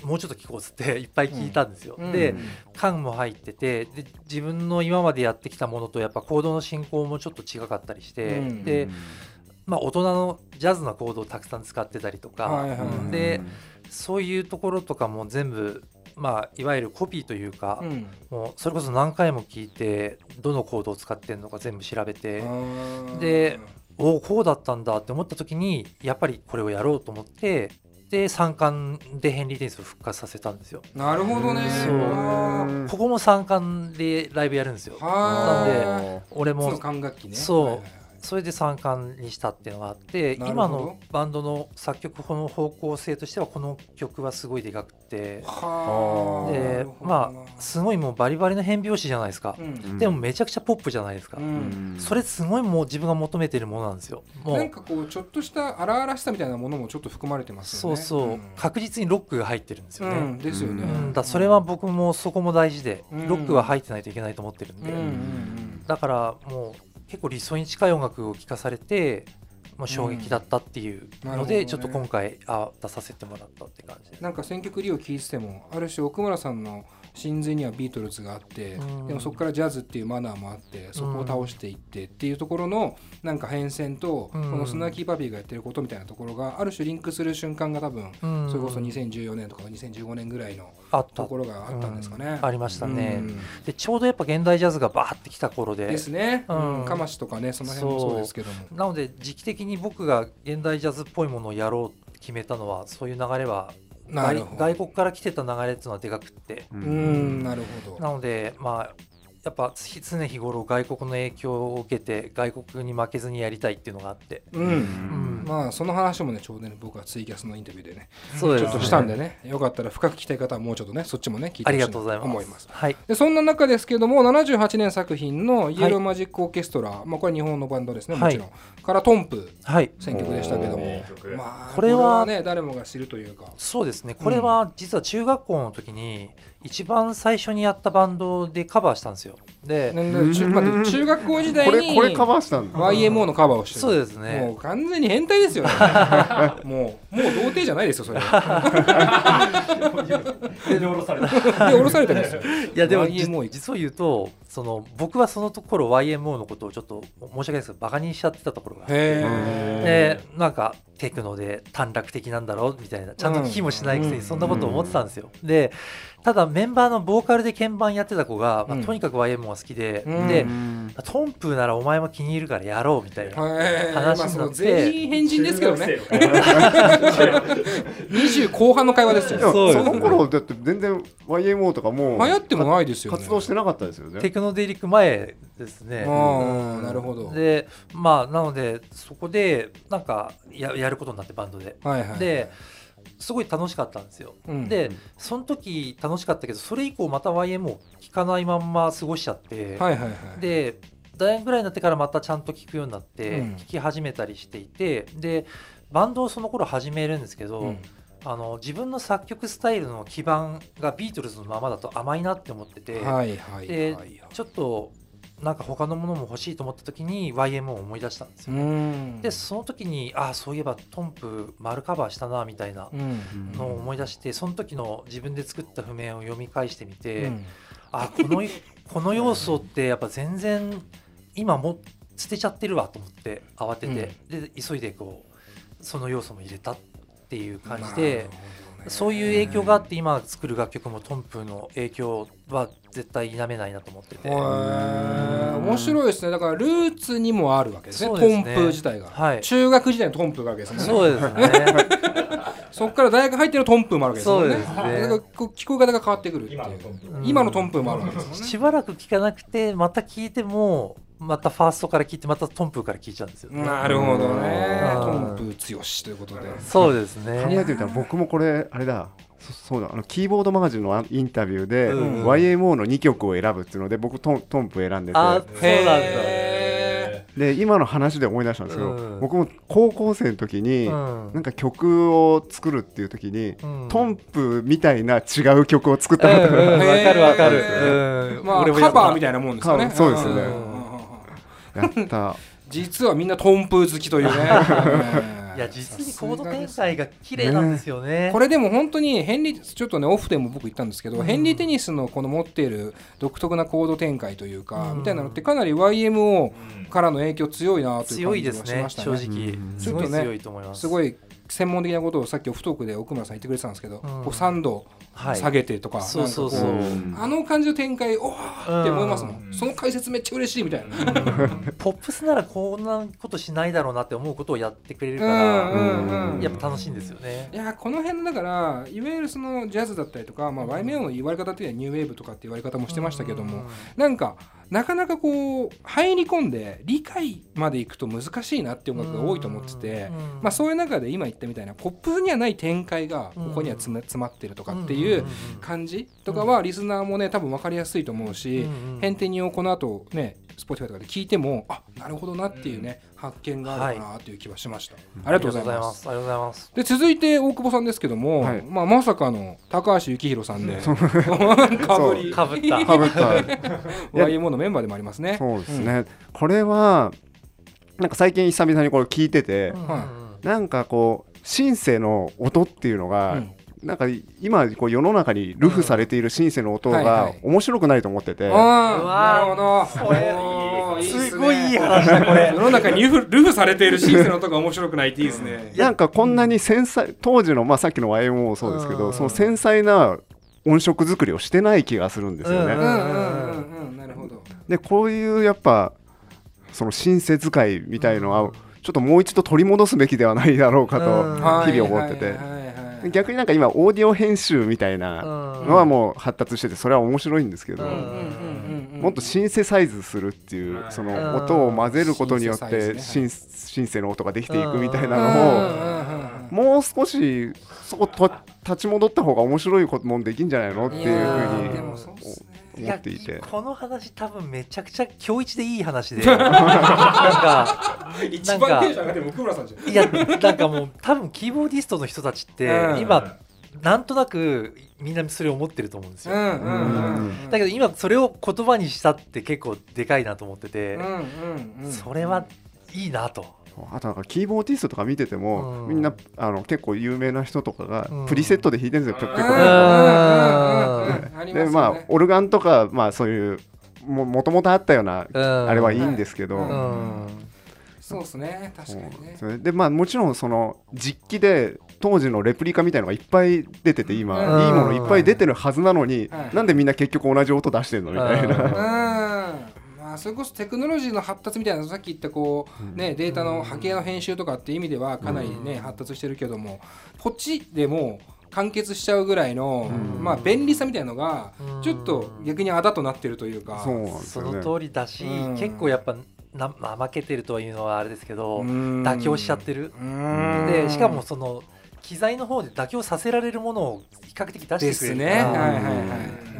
もうちょっと聞こうっつって いっぱい聞いたんですよ。うん。で、うん。感も入っててで自分の今までやってきたものとやっぱコードの進行もちょっと違かったりして、うん。で、まあ、大人のジャズなコードをたくさん使ってたりとか、でそういうところとかも全部、まあ、いわゆるコピーというか、うん。もうそれこそ何回も聞いてどのコードを使ってるのか全部調べて、でおおこうだったんだって思った時にやっぱりこれをやろうと思ってで3冠でヘンリー・デニスを復活させたんですよ。なるほどね。そう。ここも3冠でライブやるんですよ。はなんい俺も管楽器ね。そうそれで3冠にしたっていうのがあって今のバンドの作曲法の方向性としてはこの曲はすごいでかくて。はあなでまあすごいもうバリバリの変拍子じゃないですか、うん。でもめちゃくちゃポップじゃないですか、うん。それすごいもう自分が求めてるものなんですよ。もう。なんかこうちょっとした荒々しさみたいなものもちょっと含まれてますよね。そうそう、ん。確実にロックが入ってるんですよね、うんですよね。うん。だそれは僕もそこも大事で、うん。ロックは入ってないといけないと思ってるんで、うんうん。だからもう結構理想に近い音楽を聴かされてもう衝撃だったっていうので、うんね。ちょっと今回あ出させてもらったって感じなんか選曲理を聞いててもある種奥村さんの真髄にはビートルズがあって、うん。でもそこからジャズっていうマナーもあってそこを倒していってっていうところのなんか変遷と、うん。このスナーキーパピーがやってることみたいなところがある種リンクする瞬間が多分、うん。それこそ2014年とか2015年ぐらいのところがあったんですかね。うん。ありましたね、うん。でちょうどやっぱ現代ジャズがバーってきた頃で。ですね、うん。うん、かましとかねその辺もそうですけども。なので時期的に僕が現代ジャズっぽいものをやろう決めたのはそういう流れは外国から来てた流れっていうのはでかくって。うーん。なるほど。なのでまあやっぱ常日頃外国の影響を受けて外国に負けずにやりたいっていうのがあって、うん。うん。まあその話もねちょうどね僕はツイキャスのインタビューでね。そうちょっとしたんでね。よかったら深く聞きたい方はもうちょっとねそっちもね聞いてありほしいとうございます。思います。はい。でそんな中ですけども78年作品のイエローマジックオーケストラ、まあこれ日本のバンドですねもちろん、からトンプ。はい。選曲でしたけども。まあこれはね誰もが知るというか。そうですね。これは実は中学校の時に一番最初にやったバンドでカバーしたんですよ。で、中,、まあ、中学校時代こにれこれカバーしたんだ。YMO のカバーをしてる。そうですもねう完全に変態ですよね。もうもう童貞じゃないですよそれ。で下ろされた。で降ろされてるんですよ。いやでも実を言うとその僕はその頃 YMO のことをちょっと申し訳ないですけどバカにしちゃってたところがへでなんかテクノで短絡的なんだろうみたいな。ちゃんと聞きもしないくせうんにそんなことを思ってたんですよ、でただメンバーのボーカルで鍵盤やってた子が、まあうん。とにかく YMO が好きで、うん。でうんトンプーならお前も気に入るからやろうみたいな、え話まあそのになって全員変人ですけどね。中学生の会20後半の会話ですよいやそうですね。その頃だって全然 YMO とかも流行ってもないですよね。活動してなかったですよね。テクノデリック前ですね。ああなるほど。でまあなのでそこでなんかややることになってバンドで、はいはい。ですごい楽しかったんですよ。うんでその時楽しかったけどそれ以降また YM を聴かないまんま過ごしちゃって、はいはいはい。で大学ぐらいになってからまたちゃんと聴くようになってうん。聴き始めたりしていて、でバンドをその頃始めるんですけど、うん。あの自分の作曲スタイルの基盤がビートルズのままだと甘いなって思ってて、はいはいではい。ちょっとなんか他のものも欲しいと思った時に YM を思い出したんですうよ。ん。でその時にああそういえばトンプ丸カバーしたなみたいなうん。のを思い出してその時の自分で作った譜面を読み返してみて、うん。あこの この要素ってやっぱ全然今も捨てちゃってるわと思って慌てて、で急いでこうその要素も入れたっていう感じで、そういう影響があって今作る楽曲もトンプの影響は絶対否めないなと思ってて、面白いですね。だからルーツにもあるわけですね。ですね。トンプ自体が、はい。中学時代のトンプがあるわけですもんね。そうですね。そこから大学入ってのトンプもあるわけですもんね。そうですね。だから聞こえ方が変わってくるっていう。今のトンプもあるわけですもんね。しばらく聴かなくてまた聴いてもまたファーストから聴いてまたトンプから聴いちゃうんですよ、なるほどね。うん。トンプ強しということで。そうです考ねえてみたら僕もこれあれだ。そそうだ。あのキーボードマガジンのインタビューで、うん。YMO の2曲を選ぶっていうので僕トントンプ選んでて。あそうなんだ。へで今の話で思い出したんですけど、うん。僕も高校生の時に、うん。なんか曲を作るっていう時に、うんトンプみたいな違う曲を作ったうんことがうんわかるわかる、へうんまあカバーみたいなもんですよねそうですよねんやった。実はみんなトンプ好きというね。いや実にコード展開が綺麗なんですよね。これでも本当にヘンリーちょっとねオフでも僕言ったんですけど、うん。ヘンリー・テニスのこの持っている独特なコード展開というか、うん。みたいなのってかなり YMO からの影響強いなという強感じいですねがしましたね。正直、うん。すごい強いと思います。すごい専門的なことをさっきオフトークで奥村さん言ってくれてたんですけど、ん。こう3度はい下げてとか、そうそうそう。なんかこうん。あの感じの展開おーって思いますもん、うん。その解説めっちゃ嬉しいみたいな、ポップスならこんなことしないだろうなって思うことをやってくれるかうんら、うん。うんやっぱ楽しいんですよね。いやこの辺のだからいわゆるそのジャズだったりとか、まあ、YMO の言われ方っていうのはニューウェーブとかって言われ方もしてましたけども、なんかなかなかこう入り込んで理解までいくと難しいなっていう音楽が多いと思ってて、まあ、そういう中で今言ったみたいなポップにはない展開がここには詰まってるとかっていう感じとかはリスナーもね多分分かりやすいと思うし、変転人をこの後ね Spotify とかで聞いてもあなるほどなっていうね、発見があるかなという気はしました、ありがとうございます。ありがとうございます。で続いて大久保さんですけども、はい。まあ、まさかの高橋幸宏さんで かぶりかぶった。かぶった。YMO のメンバーでもありますね。そうですね、これはなんか最近久々にこれ聞いてて、はなんかこうシンセの音っていうのが、うんなんか今こう世の中にルフされているシンセの音はいがはい。面白くないと思ってて、あうあわなるほど。それおーいい。っねすごいいい話だこれ。世の中にルフルフされているシンセの音が面白くないっていいですね。なんかこんなに繊細当時の、まあ、さっきの YMO もそうですけど、うん。その繊細な音色作りをしてない気がするんですよね。うんうんうんうんうん。なるほど。でこういうやっぱそのシンセ使いみたいのはちょっともう一度取り戻すべきではないだろうかとうん。日々思っててはいはい。はいはい逆になんか今オーディオ編集みたいなのはもう発達しててそれは面白いんですけど、もっとシンセサイズするっていうその音を混ぜることによってシンシンセの音ができていくみたいなのをもう少しそこと立ち戻った方が面白いこともできんじゃないのっていうふうに思っていて。この話多分めちゃくちゃ今日一でいい話で。なんか一番テンション上がってる奥村さんじゃん。いやなんかもう多分キーボーディストの人たちってうん。今なんとなくみんなそれを思ってると思うんですよ、うんうんうんうん。だけど今それを言葉にしたって結構でかいなと思ってて、うんうんうんそれはいいなと、あとなんかキーボーディストとか見てても、うん。みんなあの結構有名な人とかがうん。プリセットで弾いてるんですよ、結うん。構でまあオルガンとかまあそういうももともとあったようなうん。あれはいいんですけど、ううん。そうですね。確かにね。でまあもちろんその実機で当時のレプリカみたいのがいっぱい出てて今、うん。いいものいっぱい出てるはずなのに、はい。なんでみんな結局同じ音出してるのみたいな、うんまあそれこそテクノロジーの発達みたいなさっき言ったこうねデータの波形の編集とかっていう意味ではかなりね発達してるけどもポチでも完結しちゃうぐらいのうん。まあ便利さみたいなのがうん。ちょっと逆にあだとなってるというか。その通りだし、うん。結構やっぱな怠けてるというのはあれですけど、うん。妥協しちゃってる、うん。でしかもその機材の方で妥協させられるものを比較的出でしてくれすね。るから、はいはいは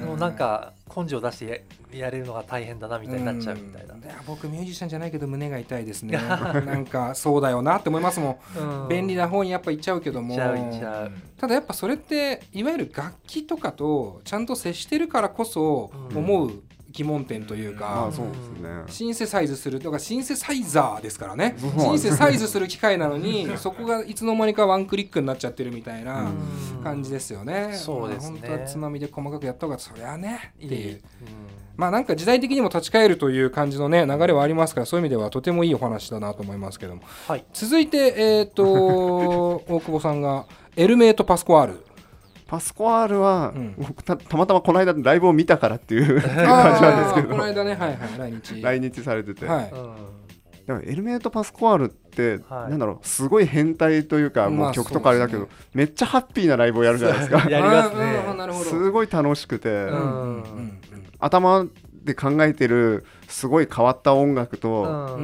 い。もうなんか根性出してややれるのが大変だなみたいになっちゃうみたいな。うん。や僕ミュージシャンじゃないけど胸が痛いですね。なんかそうだよなって思いますもん、うん便利な方にやっぱ行っちゃうけども。ただやっぱそれっていわゆる楽器とかとちゃんと接してるからこそうん。思う疑問点というまかあ、そうですね。シンセサイズするとかシンセサイザーですからね。シンセサイズする機械なのにそこがいつの間にかワンクリックになっちゃってるみたいなうん。感じですよね。そうですね。まあ本当はつまみで細かくやった方がそりゃねっていう。まあなんか時代的にも立ち返るという感じのね流れはありますからそういう意味ではとてもいいお話だなと思いますけども。はい。続いてえっ、と 大久保さんがエルメイト・パスコアールパスコアールは、うん。僕たたまたまこの間ライブを見たからっていう 感じなんですけあーこのど間ねはいはい来日。来日されてて、はい。でもエルメート・パスコアールって、はい。なんだろうすごい変態というか、まあもう曲とかあれだけど、めっちゃハッピーなライブをやるじゃないですか。やりますすごい楽しくて、頭で考えてるすごい変わった音楽と、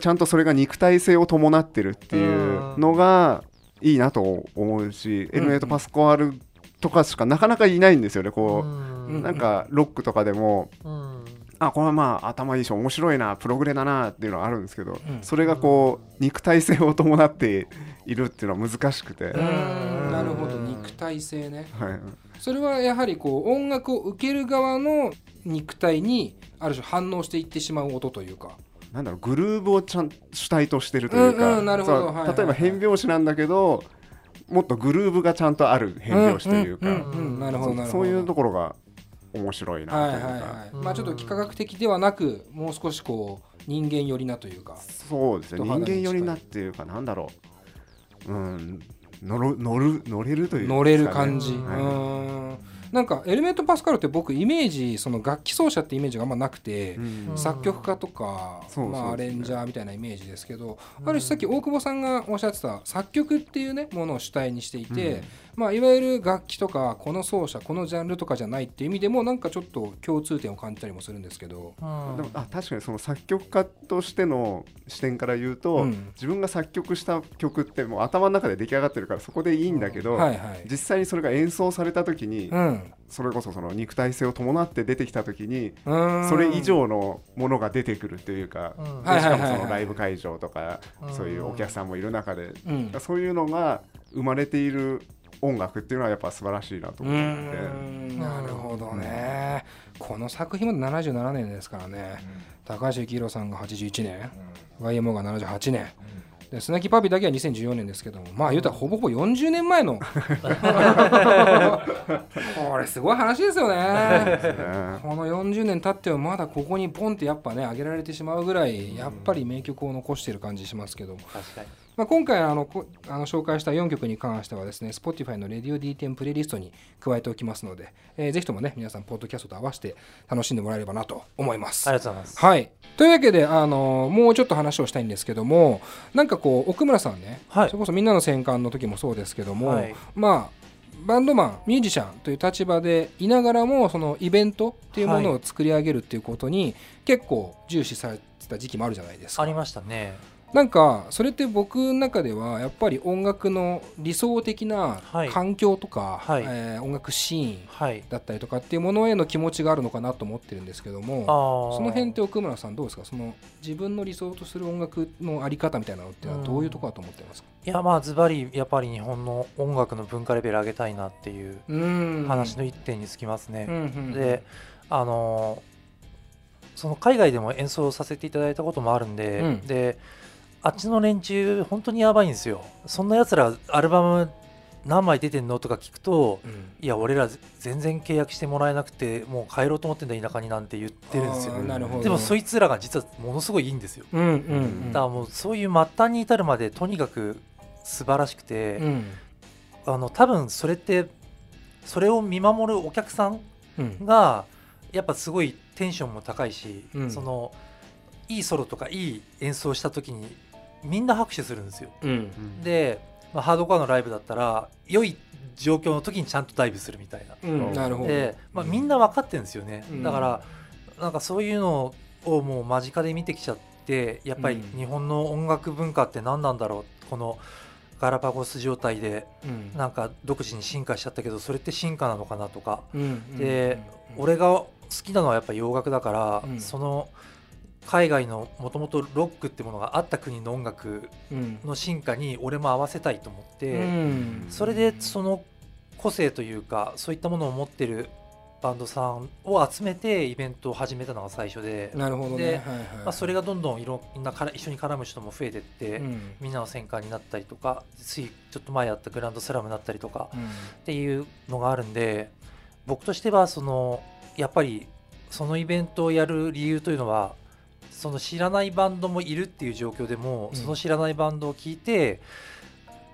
ちゃんとそれが肉体性を伴ってるっていうのがいいなと思うし、エルメート・パスコアールとかしかなかなかいないんですよね。こう、うん。なんかロックとかでもうん。あこれはまあ頭いいし面白いなプログレだなっていうのはあるんですけど、ん。それがこう肉体性を伴っているっていうのは難しくて、なるほど。肉体性ね。はい、それはやはりこう音楽を受ける側の肉体にある種反応していってしまう音というか。なんだろうグルーブをちゃん主体としてるというか、例えば変拍子なんだけどもっとグルーブがちゃんとある変拍子というか、そそういうところが面白いなというか、はいはいはいまあちょっと幾何学的ではなくもう少しこう人間寄りなというか。そうですね。人間寄りなっていうかなんだろう。うん。乗る乗る乗れるというかね乗れる感じ、うはい。ーんなんかエルメント・パスカルって僕イメージその楽器奏者ってイメージがあんまなくて、うん。作曲家とか、まあ、アレンジャーみたいなイメージですけど、ある種さっき大久保さんがおっしゃってた作曲っていうねものを主体にしていて、うんまあ、いわゆる楽器とかこの奏者このジャンルとかじゃないっていう意味でもなんかちょっと共通点を感じたりもするんですけど、でもあ確かにその作曲家としての視点から言うと、うん。自分が作曲した曲ってもう頭の中で出来上がってるからそこでいいんだけど、はいはい、実際にそれが演奏された時に、うん、それこそその肉体性を伴って出てきた時にうーん。それ以上のものが出てくるというか、うん。でしかもそのライブ会場とか、うん。そういうお客さんもいる中で、うん。そういうのが生まれている音楽っていうのはやっぱ素晴らしいなとう思ってなるほどね、この作品も77年ですからね、高橋幸宏さんが81年、YMO が78年、でスナキパピだけは2014年ですけども。まあ言うたらほぼほぼ40年前の。これすごい話ですよね。ね。この40年経ってもまだここにポンってやっぱね上げられてしまうぐらいやっぱり名曲を残してる感じしますけども。確かにまあ、今回あのこあの紹介した4曲に関してはですね Spotify の RadioD10 プレイリストに加えておきますので、えーぜひともね皆さんポッドキャストと合わせて楽しんでもらえればなと思います。ありがとうございます。はい、というわけで、あのもうちょっと話をしたいんですけどもなんかこう奥村さんね、はい。それこそみんなの戦艦の時もそうですけども、はい。まあバンドマンミュージシャンという立場でいながらもそのイベントっていうものを作り上げるっていうことに結構重視されてた時期もあるじゃないですか。あ。りましたねなんかそれって僕の中ではやっぱり音楽の理想的なはい。環境とか、はい。えー音楽シーンはい。だったりとかっていうものへの気持ちがあるのかなと思ってるんですけどもあその辺って奥村さんどうですか？その自分の理想とする音楽のあり方みたいなのっていうのはどういうところだと思ってますか？いやまあズバリやっぱり日本の音楽の文化レベル上げたいなっていううん。話の一点につきますね、うんうんであのその海外でも演奏させていただいたこともあるんで、うん。であっちの連中本当にやばいんですよ。そんなやつらアルバム何枚出てんのとか聞くとうん。いや俺ら全然契約してもらえなくてもう帰ろうと思ってんだ田舎になんて言ってるんですよ。あーなるほど。でもそいつらが実はものすごいいいんですよ。うんうんうん。だからもうそういう末端に至るまでとにかく素晴らしくて、うん。あの多分それってそれを見守るお客さん。がやっぱすごいテンションも高いし、うん。そのいいソロとかいい演奏した時にみんな拍手するんですよ。うん。で、まあ、ハードコアのライブだったら良い状況の時にちゃんとダイブするみたいな。うん。なるほど。で、まあ、みんな分かってるんですよね、うん。だからなんかそういうのをもう間近で見てきちゃってやっぱりうん。日本の音楽文化って何なんだろう。このガラパゴス状態でうん。なんか独自に進化しちゃったけどそれって進化なのかなとか。うん。でうん。俺が好きなのはやっぱ洋楽だから、うん。その海外のもともとロックってものがあった国の音楽うん。の進化に俺も合わせたいと思って、うん。それでその個性というかそういったものを持ってるバンドさんを集めてイベントを始めたのが最初で、なるほどね。ではいはいまあ、それがどんどんいろんなから一緒に絡む人も増えてって、うん。みんなの戦艦になったりとかついちょっと前やったグランドスラムになったりとかっていうのがあるんで僕としてはそのやっぱりそのイベントをやる理由というのはその知らないバンドもいるっていう状況でも、うんその知らないバンドを聞いて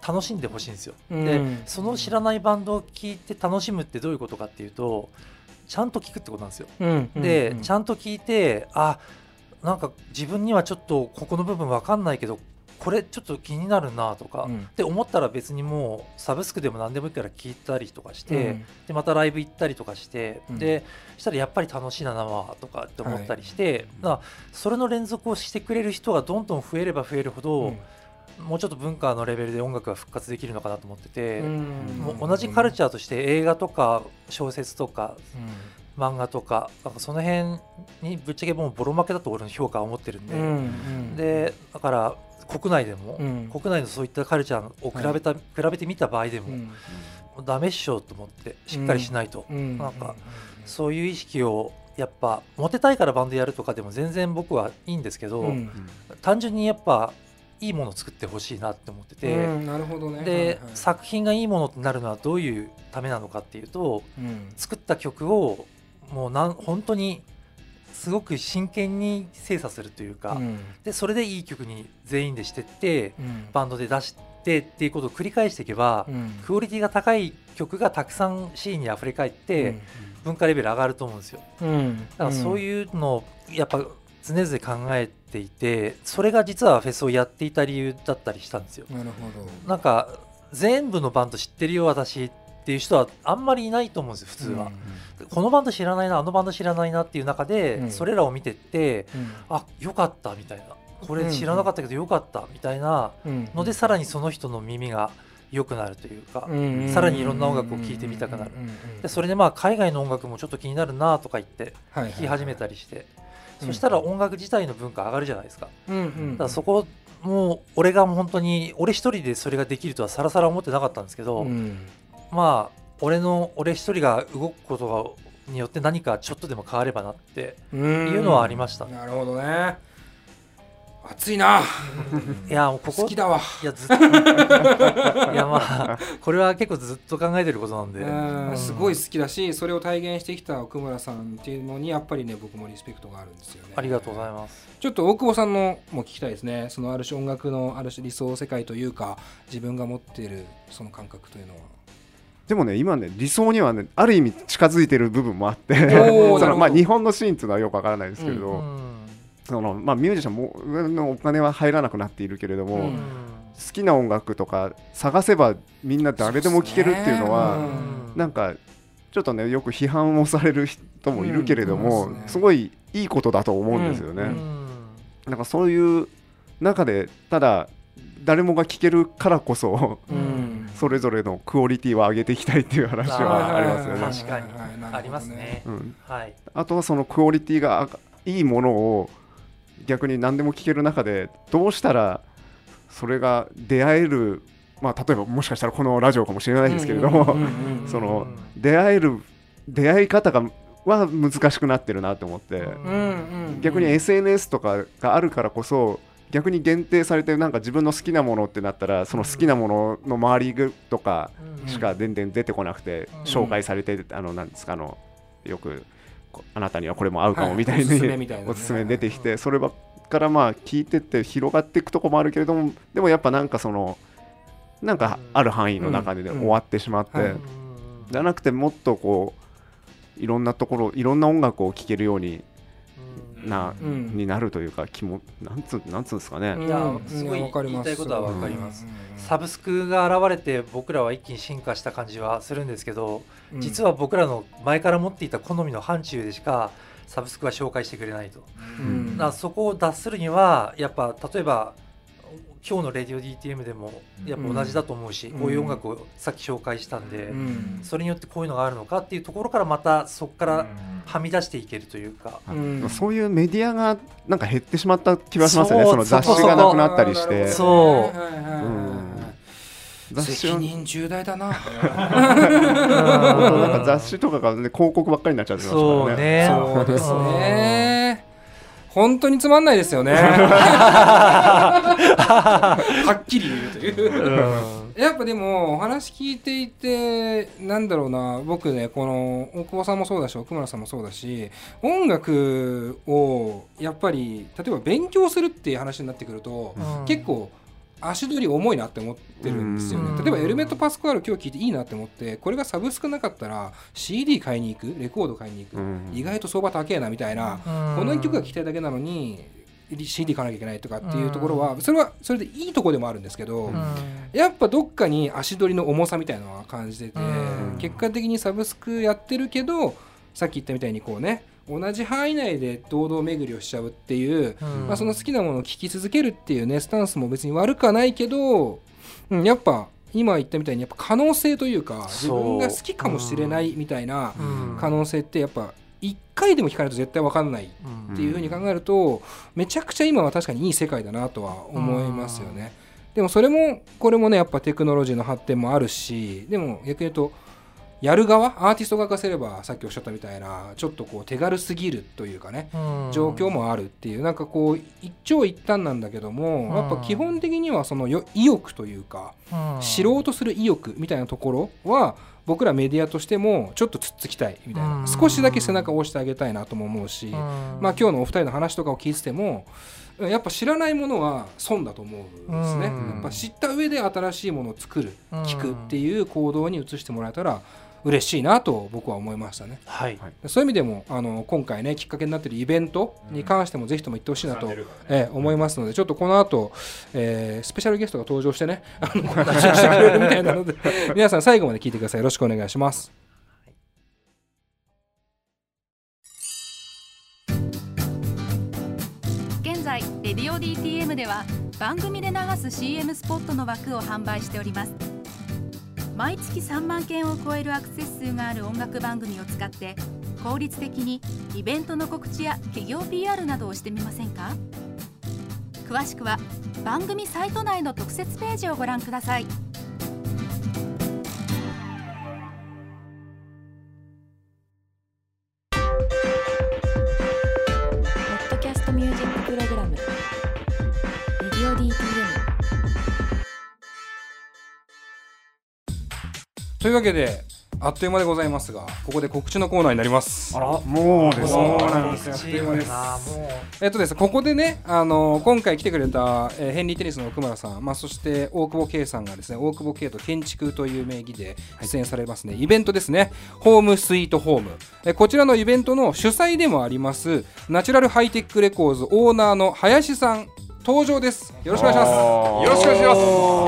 楽しんでほしいんですよ。うんでその知らないバンドを聞いて楽しむってどういうことかっていうとちゃんと聞くってことなんですよ。うんで、うんちゃんと聞いてあなんか自分にはちょっとここの部分わかんないけどこれちょっと気になるなとか、うん。って思ったら別にもうサブスクでも何でもいいから聞いたりとかして、うん。でまたライブ行ったりとかして、うん。でしたらやっぱり楽しいな生とかって思ったりして、だからそれの連続をしてくれる人がどんどん増えれば増えるほど、もうちょっと文化のレベルで音楽が復活できるのかなと思ってて、もう同じカルチャーとして映画とか小説とか漫画とかなんかその辺にぶっちゃけもうボロ負けだと俺の評価は思ってるんで、でだから国内でも、うん。国内のそういったカルチャーを比べた、比べてみた場合でも、ダメっしょと思ってしっかりしないと、なんかそういう意識をやっぱモテたいからバンドやるとかでも全然僕はいいんですけど、うん。単純にやっぱいいものを作ってほしいなって思ってて、うん。なるほどね。で、はいはい。作品がいいものになるのはどういうためなのかっていうとうん。作った曲をもうなん本当にすごく真剣に精査するというか、うん。でそれでいい曲に全員でしてってうん。バンドで出してっていうことを繰り返していけば、うん。クオリティが高い曲がたくさんシーンにあふれ返って、文化レベル上がると思うんですよ。うん。だからそういうのをやっぱ常々考えていてそれが実はフェスをやっていた理由だったりしたんですよ。なるほど。なんか全部のバンド知ってるよ私っていう人はあんまりいないと思うんですよ普通は、このバンド知らないなあのバンド知らないなっていう中で、うん。それらを見てってうん。あよかったみたいな。これ知らなかったけどよかったみたいなうんのでさらにその人の耳が良くなるというか、うんさらにいろんな音楽を聴いてみたくなる。うんうんうんでそれでまあ海外の音楽もちょっと気になるなとか言って聴き始めたりして、うん。そしたら音楽自体の文化上がるじゃないですか。うんうんだからそこもう俺が本当に俺一人でそれができるとはさらさら思ってなかったんですけど、うんまあ俺の俺一人が動くことによって何かちょっとでも変わればなっていいうのはありました。なるほどね。熱いな、いやもうここ好きだわ。いやずっと いやまあこれは結構ずっと考えてることなんで、うん。すごい好きだしそれを体現してきた奥村さんっていうのにやっぱりね僕もリスペクトがあるんですよね。ありがとうございます。ちょっと大久保さんのも聞きたいですね。そのある種音楽のある種理想世界というか自分が持っているその感覚というのはでもね今ね理想にはねある意味近づいてる部分もあって そのまあ日本のシーンっていうのはよくわからないですけれど、うんそのまあミュージシャンものお金は入らなくなっているけれども、うん。好きな音楽とか探せばみんな誰でも聴けるっていうのはね。うん。なんかちょっとねよく批判をされる人もいるけれども、すね。すごいいいことだと思うんですよね。うん。なんかそういう中でただ誰もが聴けるからこそうんそれぞれのクオリティを上げていきたいっていう話はありますよね。確かにありますね。うん、はい。あとはそのクオリティがあいいものを逆に何でも聴ける中でどうしたらそれが出会える、まあ、例えばもしかしたらこのラジオかもしれないですけれども、その出会える出会い方がは難しくなってるなと思って、逆に SNS とかがあるからこそ逆に限定されてなんか自分の好きなものってなったらその好きなものの周りとかうん。しか全然出てこなくてうん。紹介されてあのなんですかあのよくこあなたにはこれも合うかもはいみたいにみたいなね。おすすめ出てきてそればっからまあ聞いてって広がっていくとこもあるけれどもでもやっぱなんかそのなんかある範囲の中で終わってしまって、はい。じゃなくてもっとこういろんなところいろんな音楽を聴けるようにな、うん。になるというか気もなんつうなんつうんですかね、いやうんすごい言いたいことはわかります。うん。サブスクが現れて僕らは一気に進化した感じはするんですけど、うん。実は僕らの前から持っていた好みの範疇でしかサブスクは紹介してくれないと、うん。そこを脱するにはやっぱ例えば今日の「レディオ DTM」でもやっぱ同じだと思うし、うん。こういう音楽をさっき紹介したんで、うん。それによってこういうのがあるのかっていうところからまたそこからはみ出していけるというか、うん。そういうメディアがなんか減ってしまった気がしますよね。その雑誌がなくなったりして。そう。責任重大だな。なんか雑誌とかが、ね、広告ばっかりになっちゃってますからそうね。ねそうですね本当につまんないですよね。はっきり言うという。やっぱでもお話聞いていてなんだろうな。僕ねこの大久保さんもそうだし奥村さんもそうだし音楽をやっぱり例えば勉強するっていう話になってくると、うん。結構足取り重いなって思ってるんですようん。ね例えばエルメット・パスクアル今日聞いていいなって思ってこれがサブスクなかったら CD 買いに行くレコード買いに行く、うん。意外と相場高えなみたいな、この1曲が聴きたいだけなのに CD 買わなきゃいけないとかっていうところはそれはそれでいいとこでもあるんですけど、やっぱどっかに足取りの重さみたいなのは感じてて、うん。結果的にサブスクやってるけどさっき言ったみたいにこうね同じ範囲内で堂々巡りをしちゃうっていう、まあ、その好きなものを聴き続けるっていうねスタンスも別に悪くはないけど、うん、やっぱ今言ったみたいにやっぱ可能性というか自分が好きかもしれないみたいなうん。可能性ってやっぱ1回でも聞かないと絶対分かんないうんっていうふうに考えるとめちゃくちゃ今は確かにいい世界だなとは思いますよね。でもそれもこれもねやっぱテクノロジーの発展もあるしでも逆に言うとやる側アーティスト側からすればさっきおっしゃったみたいなちょっとこう手軽すぎるというかねうん。状況もあるっていうなんかこう一長一短なんだけどもやっぱ基本的にはそのよ意欲というかうん。知ろうとする意欲みたいなところは僕らメディアとしてもちょっとつっつきたいみたいな。うん。少しだけ背中を押してあげたいなとも思うしうん。まあ今日のお二人の話とかを聞いててもやっぱ知らないものは損だと思うんですね。うん。やっぱ知った上で新しいものを作るうん。聞くっていう行動に移してもらえたら嬉しいなと僕は思いましたね。はい。そういう意味でもあの今回ねきっかけになっているイベントに関してもぜひとも行ってほしいなと、ええ思いますのでちょっとこの後、えースペシャルゲストが登場してねあの話をしてくれるみたいなので 皆さん最後まで聞いてください。よろしくお願いします。現在「レディオ DTM」では番組で流す CM スポットの枠を販売しております毎月3万件を超えるアクセス数がある音楽番組を使って効率的にイベントの告知や企業 PR などをしてみませんか？詳しくは番組サイト内の特設ページをご覧ください。わけであっという間でございますがここで告知のコーナーになります。あらもうですそうねなんですよ。あっという間です。あーもうえっとですねここでね、あの今回来てくれた、えーヘンリーテニスの奥村さん、まあ、そして大久保圭さんがですね大久保圭と建築という名義で出演されますね、イベントですね。 Home Sweet Home、えーこちらのイベントの主催でもありますナチュラルハイテックレコーズオーナーの林さん登場です。よろしくお願いします。よよろしくお願いしま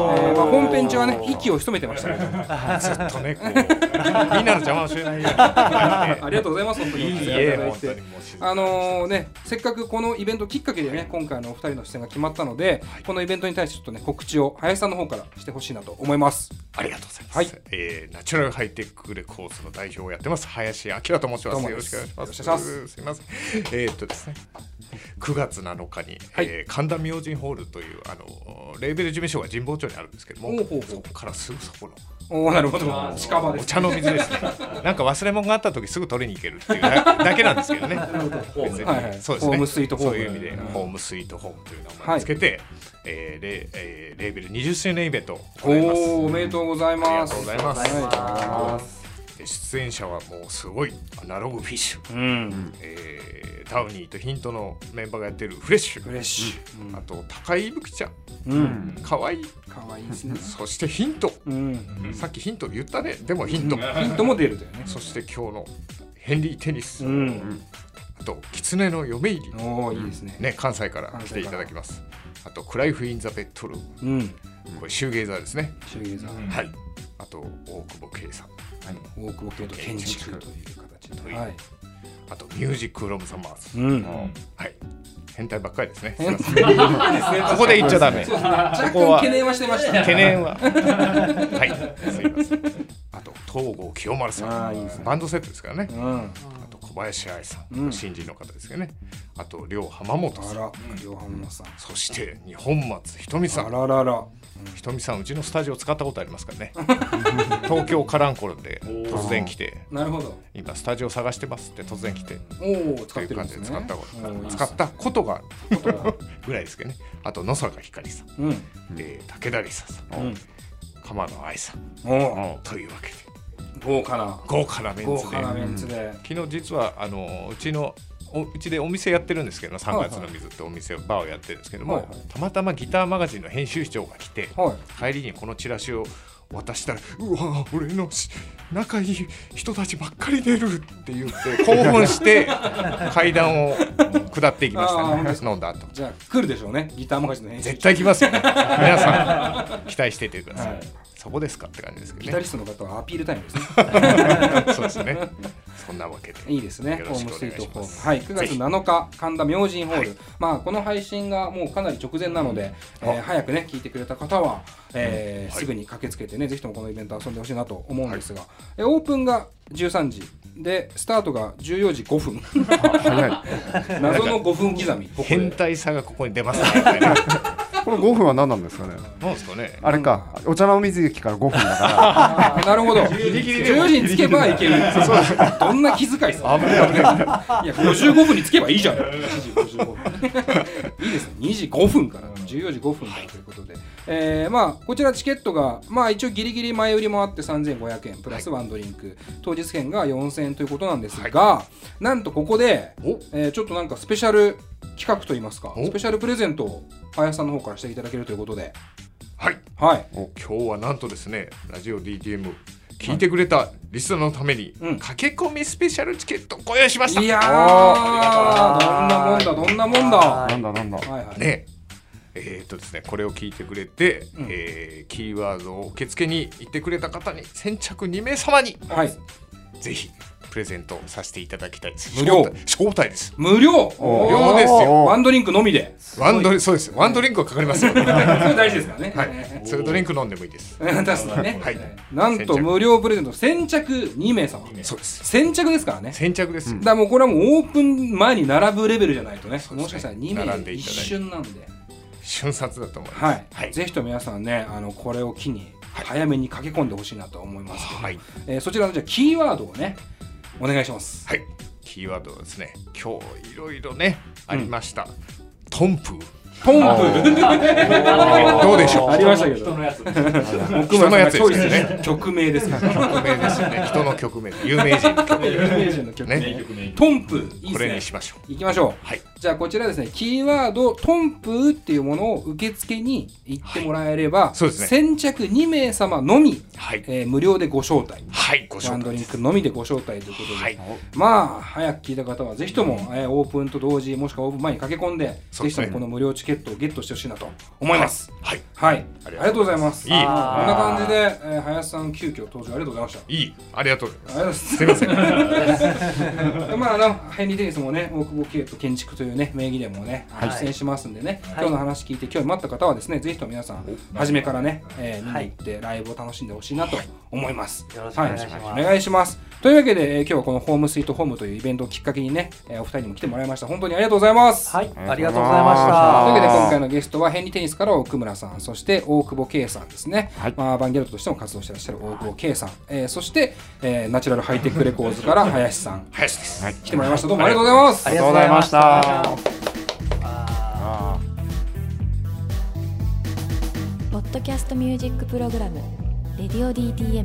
す。えーまあ、本編中はね息を潜めてましたね ずっとね、こう、みんなの邪魔をしないように。ありがとうございます本当にいいえ、本当にあのね、せっかくこのイベントきっかけでね今回のお二人の出演が決まったので、このイベントに対してちょっとね告知を林さんの方からしてほしいなと思いますありがとうございます。はいえーナチュラルハイテックレコースの代表をやってます林明と申します。どうもよろしくお願いします。すすみません。えーっとですね。9月7日に、はい。えー神田明神ホールというあのレーベル事務所が神保町にあるんですけども、そこからすぐそこの。おおなるほど。近場ですお茶の水ですね。なんか忘れ物があった時すぐ取りに行けるっていうだ だけなんですけどね。別に。はいはい。そうですね。ホームスイートホーム。そういう意味で、うん。ホームスイートホームという名前をつけて、えーレえーレーベル20周年イベントをお行います。おおめでとうございありますがとうございます。出演者はもうすごいアナログフィッシュ、いうん。えーダウニーとヒントのメンバーがやってるフレッシュ、フレッシュ。あと高井ぶきちゃん、うん。かわい。い、可愛いですね。そしてヒント、うん。さっきヒント言ったね、でもヒント、ヒントも出るというね。そして今日のヘンリー・テニス、うん。あと狐の嫁入り、おおいいですね。ね、関西から。来ていただきます。あとクライフ・イン・ザ・ベッドルーム、うん。これシューゲイザーですね。シューゲイザー。はい。あと大久保圭さん、大久保圭と建築という形ではい。あとミュージック・ロム・ザ・マーズ、うんはい。変態ばっかりですね。す ここで言っちゃダメ。ね若ここは。干懸念はしてました懸念は。は。い。すいません。あと東郷清丸さん。いい。ねバンドセットですからね。うん。あと小林愛さん、うん。新人の方ですけどね。あと両浜本さん。両浜野さん。そして日本松ひとみさあんらららひとみさんうちのスタジオ使ったことありますからね。東京カランコロンで突然来て。なるほど。今スタジオ探してますって突然来て。おお使という感ってるんですね。じで使ったこと。使ったことがある ぐらいですけどね。あと野坂ひかりさん、うん。えー武田梨沙さん、うん。鎌野愛さん。というわけで。豪華な。豪華なメン豪ツで。昨日実はあのうちのおうちでお店やってるんですけど3月の水ってお店バーをやってるんですけども、はいはい。たまたまギターマガジンの編集長が来てはい。帰りにこのチラシを渡したら「うわ俺のし仲いい人たちばっかり出る」って言って 興奮して階段を下っていきましたね。飲んだ後。じゃあ来るでしょうね。ギターマガジンの編集絶対来ますよね。皆さん 期待していてください、はいそこですかって感じですけギタどねリストの方はアピールタイムですね。そうですね。そんなわけで。いいですね。ホームスイートホーム。はい。9月ぜひ。7日神田明神ホール、はい。まあこの配信がもうかなり直前なので、えー早くね聞いてくれた方は、えーうん。はい。すぐに駆けつけてねぜひともこのイベント遊んでほしいなと思うんですが、えーオープンが13時でスタートが14時5分。謎の5分刻み。変態さがここに出ますねこの5分は何なんですかね？なんですかね？あれか。お茶の水駅から5分だかあー なるほど。14時につけばいける。どんな気遣いですか危ない危ない。いや55分につけばいいじゃん。2時55分いいですね。2時5分から。14時5分からということで、えーまあこちらチケットがまあ一応ギリギリ前売りもあって3500円プラスワンドリンク、当日券が4000円ということなんですが、なんとここで、お。えーちょっとなんかスペシャル企画といいますかお。スペシャルプレゼントを林さんの方からしていただけるということで。はい。はい。今日はなんとですねラジオ DTM 聞いてくれたリスナーのために、うん。駆け込みスペシャルチケットご用意しました。いやどんなもんだどんなもんだ。らなんだなんだ。はいはい。ねえーっとですねこれを聞いてくれて、うん。えーキーワードを受付に言ってくれた方に先着2名様にはい。ぜひプレゼントさせていただきたい。です無料。招待です。無料。お無料ですよ。ワンドリンクのみで。ワンドリそうです。ワンドリンクはかかりますよ。それ大事ですからね。はい。それドリンク飲んでもいいです。確かにね、はい。なんと無料プレゼント先着2名様。そうです。先着ですからね。先着です、だからもうこれはもうオープン前に並ぶレベルじゃないとね。ね。もしかしたら2名一瞬なんで瞬殺だと思います。はい、はい。ぜひとも皆さんねあのこれを機に早めに駆け込んでほしいなと思いますけど、はい。えーそちらのじゃあキーワードをねお願いします。はい、キーワードはですね、今日いろいろね、ありました。トンプー。ポンプどうでしょう？ありましたけど。人のやつ。ですよね。曲名ですから曲名ですよね。人の曲名、有名人。有名人の曲名。ね。トンプいいこれですね。にしましょう。行きましょう。はい。じゃあこちらですねキーワードトンプーっていうものを受付に言ってもらえれば、そうですね先着2名様のみ、はい。えー無料でご招待はい、ごワンドリン。クのみでご招待ということで、はい。まあ早く聞いた方はぜひとも、えーオープンと同時もしくはオープン前に駆け込んでぜひともこの無料チケットをゲットしてほしいなと思いますはい。はい、ありがとうございますいいこんな感じで、えー林さん急遽登場ありがとうございましたいい。ありがとうございま。すすいません。で まあ、あのヘンリー・テニスもね大久保圭と建築というね名義でもね、出演しますんでね、今日の話聞いて興味持った方はですねぜひとも皆さん初めからね、えー見に行ってライブを楽しんでほしいなと思います、よろしくお願いします。はお願いしますというわけで、えー今日はこのホームスイートホームというイベントをきっかけにね、えーお二人にも来てもらいました。本当にありがとうございます、はい、あありりがとうございました。というわけでた。今回のゲストはヘンリーテニスから奥村さんそして大久保圭さんですね、はい。まあ、アバンギャルドとしても活動してらっしゃる大久保圭さん、えーそして、えーナチュラルハイテクレコーズから林さん。林です。はい。来てもらいました。どうもありがとうございます。ありがとうございました。あポッドキャストミュージックプログラム「レディオ DTM」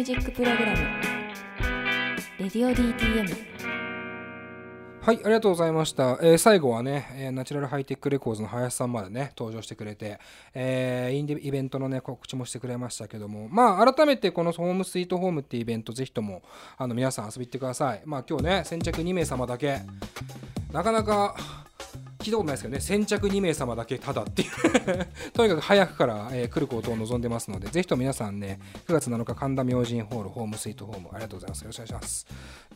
ュージックプログラム「レディオ DTM はい、ありがとうございました。えー最後はね、えーナチュラルハイテックレコーズの林さんまでね、登場してくれて、えーインディイベントのね、告知もしてくれましたけども、まあ、改めてこの Home Sweet Home っていうイベント、ぜひとも、あの、皆さん遊びに行ってください。まあ、今日ね、先着2名様だけ、なかなか、聞いたことないですけどね、先着2名様だけただっていう とにかく早くから、えー来ることを望んでますので、ぜひとも皆さんね、9月7日、神田明神ホール、 Home Sweet Home、ありがとうございます。よろしくお願いします。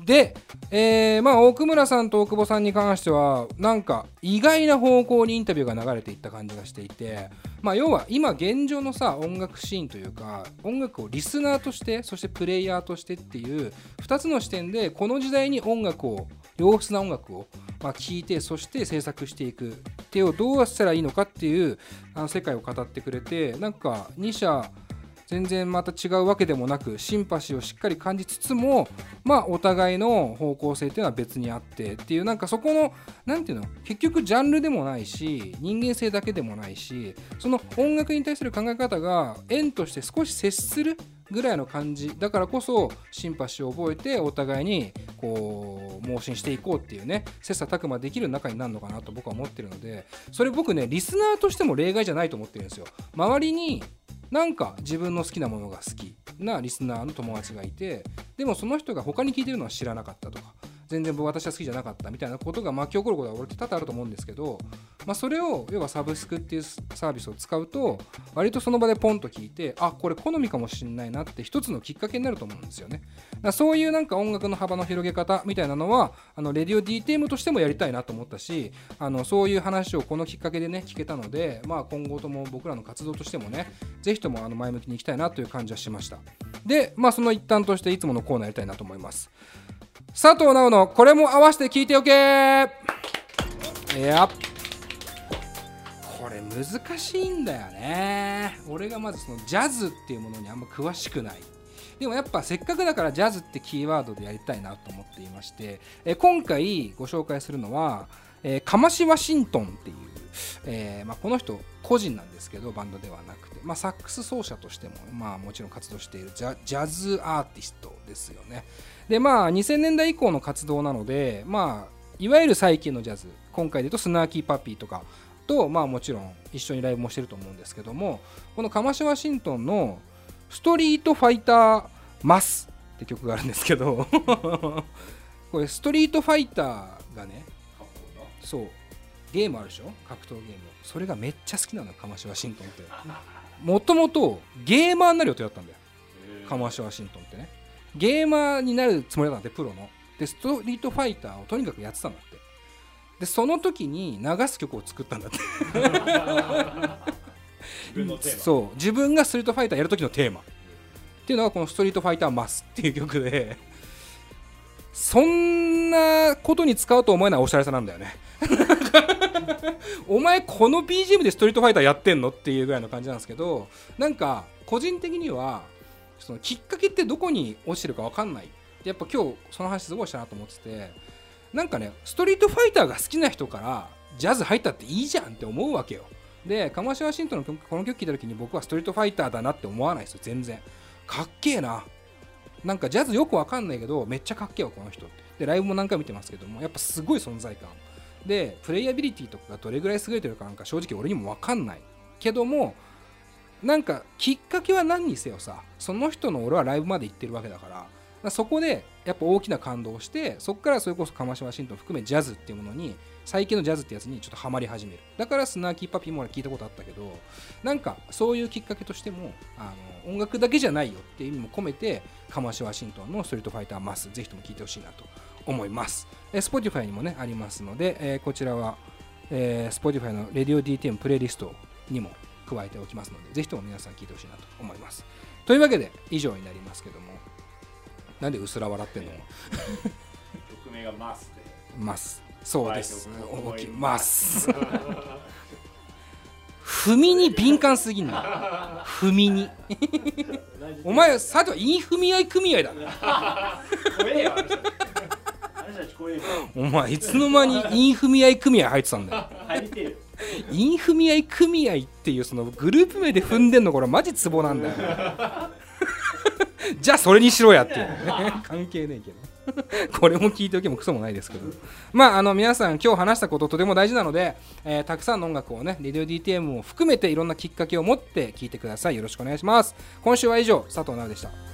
で、えーまあ、奥村さんと大久保さんに関しては、なんか意外な方向にインタビューが流れていった感じがしていて、まあ、要は今現状のさ、音楽シーンというか、音楽をリスナーとして、そしてプレイヤーとしてっていう、2つの視点で、この時代に音楽を、良質な音楽を、ま、聴いて、そして制作していく。っていうをどうしたらいいのかっていうあの世界を語ってくれて、なんか2社、全然また違うわけでもなくシンパシーをしっかり感じつつもまあお互いの方向性っていうのは別にあってっていうなんかそこのなんていうの結局ジャンルでもないし人間性だけでもないしその音楽に対する考え方が縁として少し接するぐらいの感じ。だからこそシンパシーを覚えてお互いにこう盲信していこうっていうね切磋琢磨できる仲になるのかなと僕は思ってるのでそれ僕ねリスナーとしても例外じゃないと思ってるんですよ。周りになんか自分の好きなものが好きなリスナーの友達がいてでもその人が他に聞いてるのは知らなかったとか全然私は好きじゃなかったみたいなことが巻き起こることは俺って多々あると思うんですけど、まあ、それを要はサブスクっていうサービスを使うと割とその場でポンと聞いてあこれ好みかもしれないなって一つのきっかけになると思うんですよね。だそういうなんか音楽の幅の広げ方みたいなのはあのレディオ DTM としてもやりたいなと思ったしあのそういう話をこのきっかけでね聞けたので、まあ、今後とも僕らの活動としてもねぜひともあの前向きにいきたいなという感じはしました。でまあその一端としていつものコーナーやりたいなと思います。佐藤直のこれも合わせて聞いておけ。いやこれ難しいんだよね。俺がまずそのジャズっていうものにあんま詳しくない。でもやっぱせっかくだからジャズってキーワードでやりたいなと思っていまして、え今回ご紹介するのは、えーカマシ・ワシントンっていう、えーまあ、この人個人なんですけどバンドではなくて、まあ、サックス奏者としても、まあ、もちろん活動しているジャズアーティストですよね。でまあ2000年代以降の活動なのでまあいわゆる最近のジャズ今回で言うとスナーキーパピーとかとまあもちろん一緒にライブもしてると思うんですけどもこのカマシ・ワシントンの「ストリートファイター・マス」って曲があるんですけど これストリートファイターがねそうゲームあるでしょ？格闘ゲーム。それがめっちゃ好きなのよカマシ・ワシントンって。もともとゲーマーになる予定だったんだよ。カマシ・ワシントンってねゲーマーになるつもりだったんでプロの。でストリートファイターをとにかくやってたんだって。でその時に流す曲を作ったんだって。そう。自分がストリートファイターやる時のテーマ。っていうのがこの「ストリートファイターマス」っていう曲でそんなことに使うと思えないおしゃれさなんだよね。お前この BGM でストリートファイターやってんの？っていうぐらいの感じなんですけどなんか個人的にはそのきっかけってどこに落ちてるか分かんない。でやっぱ今日その話すごいしたなと思ってて。なんかねストリートファイターが好きな人からジャズ入ったっていいじゃんって思うわけよ。でカマシ・ワシントンのこの曲聴いた時に僕はストリートファイターだなって思わないですよ全然。かっけえな。なんかジャズよくわかんないけどめっちゃかっけえわこの人って。でライブも何回見てますけどもやっぱすごい存在感。でプレイアビリティとかがどれぐらい優れてるかなんか正直俺にもわかんない。けどもなんかきっかけは何にせよさその人の俺はライブまで行ってるわけだからそこでやっぱ大きな感動をしてそこからそれこそカマシ・ワシントン含めジャズっていうものに最近のジャズってやつにちょっとハマり始める。だからスナーキーパピーも聞いたことあったけどなんかそういうきっかけとしてもあの音楽だけじゃないよっていう意味も込めてカマシ・ワシントンのストリートファイターマスぜひとも聞いてほしいなと思います。え Spotify にもねありますので、えーこちらは、えー Spotify の RadioDTM プレイリストにも加えておきますのでぜひとも皆さん聞いてほしいなと思います。というわけで以上になりますけども。なんでうすら笑ってんの？曲名がマスで。ますそうです。思い起きます踏みに敏感すぎんな。踏みに。お前佐藤イン踏み合い組合だ。お前いつの間にイン踏み合い組合入ってたんだよ イン踏み合い組合っていうそのグループ名で踏んでんのこれマジツボなんだよ。じゃあそれにしろやっていう。ね 関係ねえけど。これも聞いておけもクソもないですけど。まああの皆さん今日話したこととても大事なので、えーたくさんの音楽をねレディオ DTM も含めていろんなきっかけを持って聞いてください。よろしくお願いします。今週は以上佐藤直でした。